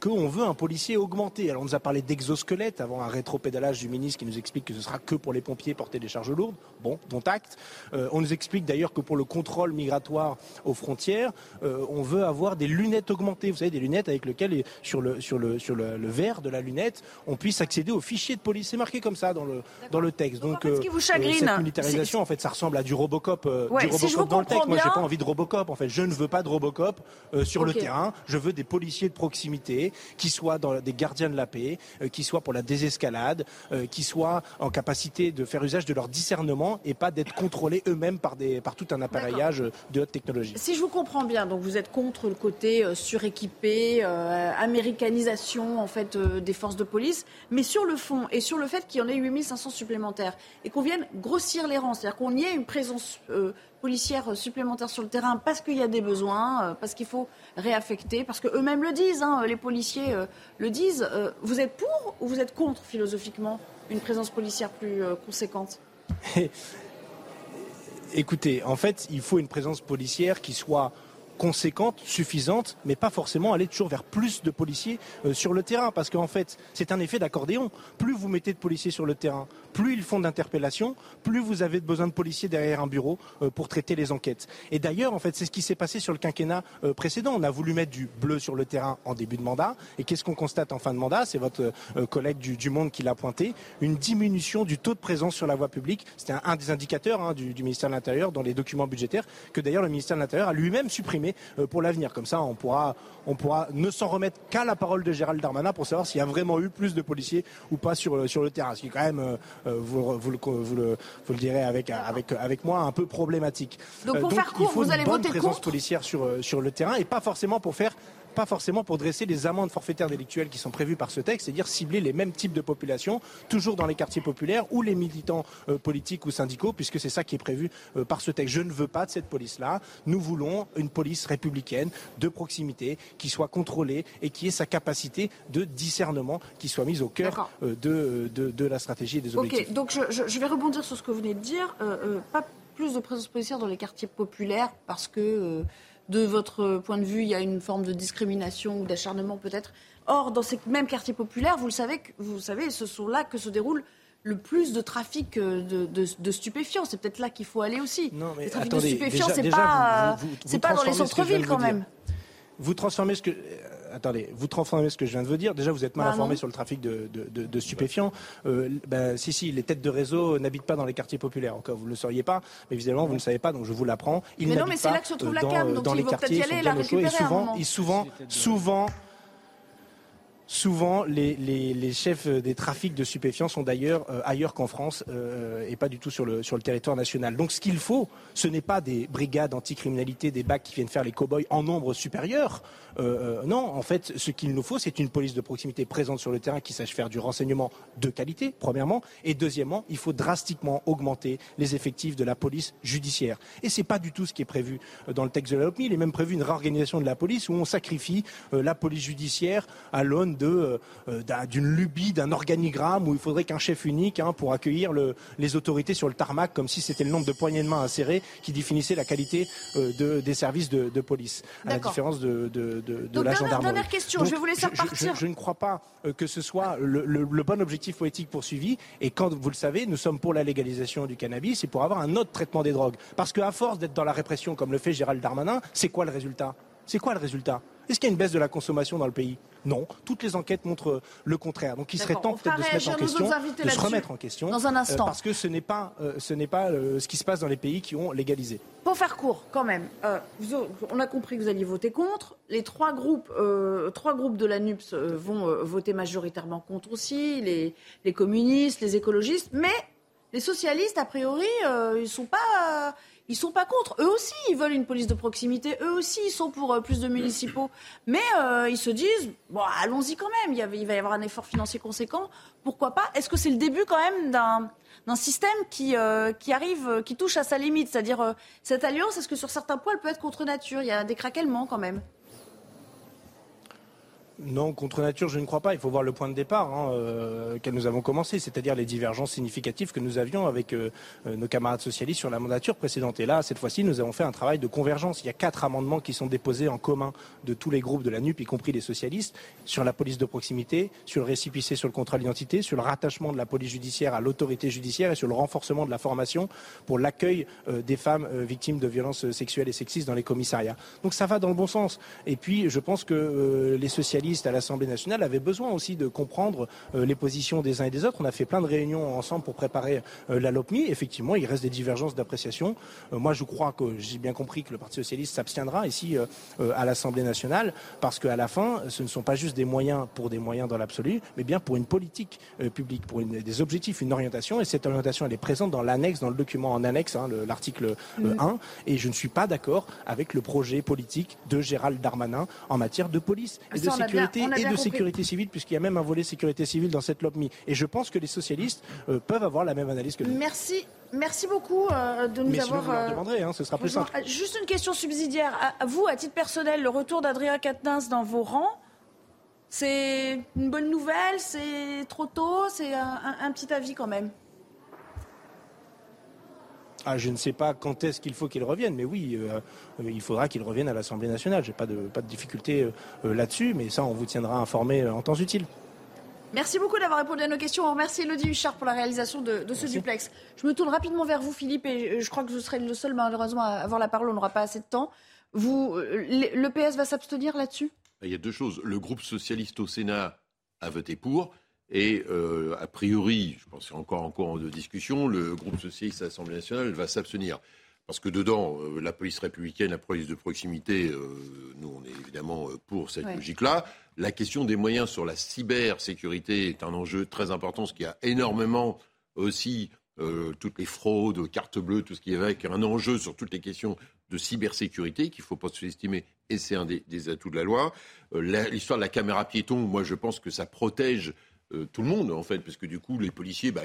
qu'on veut un policier augmenté alors on nous a parlé d'exosquelette avant un rétropédalage du ministre qui nous explique que ce sera que pour les pompiers porter des charges lourdes. Bon, dont acte. Euh, on nous explique d'ailleurs que pour le contrôle migratoire aux frontières, euh, on veut avoir des lunettes augmentées. Vous savez, des lunettes avec lesquelles, sur le, sur le, sur le, verre de la lunette, on puisse accéder aux fichiers de police. C'est marqué comme ça dans le, dans le texte. Donc, en fait, ce qui vous euh, chagrine, cette militarisation, en fait, ça ressemble à du Robocop, du Robocop dans le texte. Moi, j'ai pas envie de Robocop. En fait, je ne veux pas de Robocop sur le terrain. Je veux des policiers de proximité qui soient dans des gardiens de la paix, euh, qui soient pour la désescalade, euh, qui soient en capacité de faire usage de leur discernement et pas d'être contrôlés eux-mêmes par, par tout un appareillage de haute technologie. Si je vous comprends bien, donc vous êtes contre le côté euh, suréquipé, américanisation en fait des forces de police, mais sur le fond et sur le fait qu'il y en ait 8500 supplémentaires et qu'on vienne grossir les rangs, c'est-à-dire qu'on y ait une présence policière supplémentaire sur le terrain parce qu'il y a des besoins, parce qu'il faut réaffecter, parce qu'eux-mêmes le disent, hein, les policiers euh, le disent. Euh, vous êtes pour ou vous êtes contre, philosophiquement, une présence policière plus euh, conséquente? Écoutez, en fait, il faut une présence policière qui soit conséquente, suffisante, mais pas forcément aller toujours vers plus de policiers sur le terrain, parce qu'en fait, c'est un effet d'accordéon. Plus vous mettez de policiers sur le terrain, plus ils font d'interpellations, plus vous avez besoin de policiers derrière un bureau euh, pour traiter les enquêtes. Et d'ailleurs, en fait, c'est ce qui s'est passé sur le quinquennat euh, précédent. On a voulu mettre du bleu sur le terrain en début de mandat. Et qu'est-ce qu'on constate en fin de mandat? C'est votre euh, collègue du, Monde qui l'a pointé. Une diminution du taux de présence sur la voie publique. C'était un, des indicateurs hein, du, ministère de l'Intérieur dans les documents budgétaires que d'ailleurs le ministère de l'Intérieur a lui-même supprimé pour l'avenir. Comme ça, on pourra, on pourra ne s'en remettre qu'à la parole de Gérald Darmanin pour savoir s'il y a vraiment eu plus de policiers ou pas sur, sur le terrain. Ce qui quand même vous, vous, le, vous, le, vous, le, direz avec, avec, avec moi, un peu problématique. Donc pour euh, faire court, il faut vous allez une bonne présence policière sur, euh, sur le terrain et pas forcément pour faire pas forcément pour dresser les amendes forfaitaires délictuelles qui sont prévues par ce texte, c'est-à-dire cibler les mêmes types de populations, toujours dans les quartiers populaires ou les militants politiques ou syndicaux, puisque c'est ça qui est prévu par ce texte. Je ne veux pas de cette police-là. Nous voulons une police républicaine de proximité qui soit contrôlée et qui ait sa capacité de discernement qui soit mise au cœur de, de, la stratégie et des objectifs. Ok, donc je, vais rebondir sur ce que vous venez de dire. pas plus de présence policière dans les quartiers populaires parce que de votre point de vue, il y a une forme de discrimination ou d'acharnement peut-être. Or, dans ces mêmes quartiers populaires, vous le savez, vous savez, ce sont là que se déroule le plus de trafic euh, de, stupéfiants. C'est peut-être là qu'il faut aller aussi. Non, mais le trafic de stupéfiants, c'est pas, pas dans les centres-villes quand même. Vous transformez ce que attendez, vous transformez ce que je viens de vous dire. Déjà, vous êtes mal bah informé sur le trafic de, stupéfiants. Euh, ben, si, si, les têtes de réseau n'habitent pas dans les quartiers populaires. Encore, vous ne le sauriez pas, mais évidemment, vous ne le savez pas, donc je vous l'apprends. Ils mais non, mais c'est là que se trouve la cam, donc dans les quartiers, y aller, la récupérer et souvent, souvent, souvent, Souvent, les, chefs des trafics de stupéfiants sont d'ailleurs euh, ailleurs qu'en France euh, et pas du tout sur le, territoire national. Donc ce qu'il faut, ce n'est pas des brigades anticriminalité, des bacs qui viennent faire les cow-boys en nombre supérieur. Euh, non, en fait, ce qu'il nous faut, c'est une police de proximité présente sur le terrain qui sache faire du renseignement de qualité, premièrement. Et deuxièmement, il faut drastiquement augmenter les effectifs de la police judiciaire. Et ce n'est pas du tout ce qui est prévu dans le texte de la LOPMI. Il est même prévu une réorganisation de la police où on sacrifie la police judiciaire à l'aune de d'une lubie, d'un organigramme où il faudrait qu'un chef unique hein, pour accueillir le, les autorités sur le tarmac, comme si c'était le nombre de poignées de main insérées qui définissait la qualité de, des services de, de police, à la différence de, de, de, la gendarmerie. Dernière question, je vais vous laisser repartir. Je, je, ne crois pas que ce soit le, le, le bon objectif politique poursuivi. Et quand, vous le savez, nous sommes pour la légalisation du cannabis et pour avoir un autre traitement des drogues. Parce qu'à force d'être dans la répression, comme le fait Gérald Darmanin, c'est quoi le résultat? C'est quoi le résultat? Est-ce qu'il y a une baisse de la consommation dans le pays? Non, toutes les enquêtes montrent le contraire. Donc il serait temps peut-être de se mettre en question, de se remettre en question, dans un instant, parce que ce n'est pas, ce n'est pas ce qui se passe dans les pays qui ont légalisé. Pour faire court, quand même, on a compris que vous alliez voter contre. Les trois groupes, trois groupes de la NUPS vont voter majoritairement contre aussi, les, les communistes, les écologistes, mais les socialistes, a priori, ils sont pas ils sont pas contre. Eux aussi, ils veulent une police de proximité. Eux aussi, ils sont pour euh, plus de municipaux. Mais euh, ils se disent, bon, allons-y quand même. Il, il, va y avoir un effort financier conséquent. Pourquoi pas? Est-ce que c'est le début quand même d'un d'un système qui, euh, qui arrive, qui touche à sa limite? C'est-à-dire, cette alliance, est-ce que sur certains points, elle peut être contre nature? Il y a des craquements quand même. Non, contre nature, je ne crois pas. Il faut voir le point de départ hein, euh, que nous avons commencé, c'est-à-dire les divergences significatives que nous avions avec euh, euh, nos camarades socialistes sur la mandature précédente. Et là, cette fois-ci, nous avons fait un travail de convergence. Il y a quatre amendements qui sont déposés en commun de tous les groupes de la NUP, y compris les socialistes, sur la police de proximité, sur le récipicé sur le contrat d'identité, sur le rattachement de la police judiciaire à l'autorité judiciaire et sur le renforcement de la formation pour l'accueil des femmes victimes de violences sexuelles et sexistes dans les commissariats. Donc ça va dans le bon sens. Et puis, je pense que les socialistes à l'Assemblée nationale avaient besoin aussi de comprendre euh, les positions des uns et des autres. On a fait plein de réunions ensemble pour préparer euh, la LOPMI. Effectivement, il reste des divergences d'appréciation. Euh, moi, je crois que j'ai bien compris que le Parti socialiste s'abstiendra ici à l'Assemblée nationale parce qu'à la fin, ce ne sont pas juste des moyens pour des moyens dans l'absolu, mais bien pour une politique publique, pour des objectifs, une orientation. Et cette orientation, elle est présente dans l'annexe, dans le document en annexe, hein, l'article 1. Mm. Et je ne suis pas d'accord avec le projet politique de Gérald Darmanin en matière de police et de sécurité et de sécurité civile, puisqu'il y a même un volet sécurité civile dans cette LOPMI. Et je pense que les socialistes euh, peuvent avoir la même analyse que nous. Merci. Merci beaucoup euh, de nous Mais avoir. Vous leur demanderez, hein, ce sera plus simple. Juste une question subsidiaire. À vous, à titre personnel, le retour d'Adrien Quatennens dans vos rangs, c'est une bonne nouvelle C'est trop tôt C'est un petit avis quand même ah, je ne sais pas quand est-ce qu'il faut qu'il revienne, mais oui, euh, il faudra qu'il revienne à l'Assemblée nationale. Je n'ai pas de, pas de difficulté euh, là-dessus, mais ça, on vous tiendra informé euh, en temps utile. Merci beaucoup d'avoir répondu à nos questions. On remercie Elodie Huchard pour la réalisation de, ce duplex. Je me tourne rapidement vers vous, Philippe, et je crois que je serai le seul, malheureusement, à avoir la parole. On n'aura pas assez de temps. Vous, le PS va s'abstenir là-dessus? Il y a deux choses. Le groupe socialiste au Sénat a voté pour. Et euh, a priori, je pense qu'il y a encore en cours de discussion, le groupe socialiste à l'Assemblée nationale va s'abstenir. Parce que dedans, euh, la police républicaine, la police de proximité, euh, nous, on est évidemment pour cette logique-là. La question des moyens sur la cybersécurité est un enjeu très important, parce qu'il y a énormément aussi toutes les fraudes, cartes bleues, tout ce qui est avec un enjeu sur toutes les questions de cybersécurité qu'il ne faut pas sous-estimer, et c'est un des, des, atouts de la loi. L'histoire de la caméra piéton, moi je pense que ça protège euh, tout le monde, en fait, parce que du coup, les policiers, bah,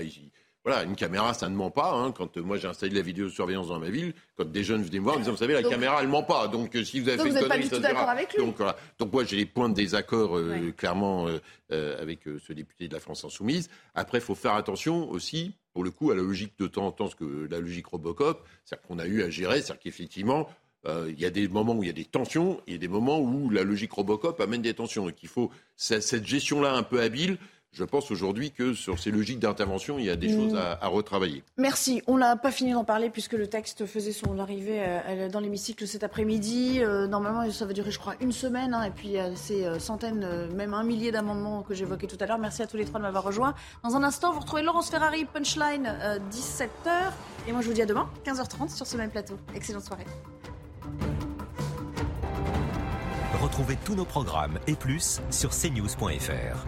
voilà, une caméra, ça ne ment pas. Hein. Quand euh, moi j'ai installé la vidéosurveillance dans ma ville, quand des jeunes venaient me voir, ils me disaient, vous savez, la caméra, elle ment pas. Donc euh, si vous avez fait une connerie, ça se Donc, voilà. Donc moi j'ai les points de désaccord clairement avec ce député de la France Insoumise. Après, il faut faire attention aussi, pour le coup, à la logique de temps en temps, ce que la logique Robocop, c'est-à-dire qu'on a eu à gérer, c'est-à-dire qu'effectivement, il y a des moments où il y a des tensions, il y a des moments où la logique Robocop amène des tensions. Donc il faut cette gestion-là un peu habile je pense aujourd'hui que sur ces logiques d'intervention, il y a des choses à, retravailler. Merci. On n'a pas fini d'en parler puisque le texte faisait son arrivée euh, dans l'hémicycle cet après-midi. Euh, normalement, ça va durer, je crois, une semaine. Hein, et puis, il y a ces euh, centaines, même un millier d'amendements que j'évoquais tout à l'heure. Merci à tous les trois de m'avoir rejoint. Dans un instant, vous retrouvez Laurence Ferrari, Punchline, 17h. Et moi, je vous dis à demain, 15h30, sur ce même plateau. Excellente soirée. Retrouvez tous nos programmes et plus sur cnews.fr.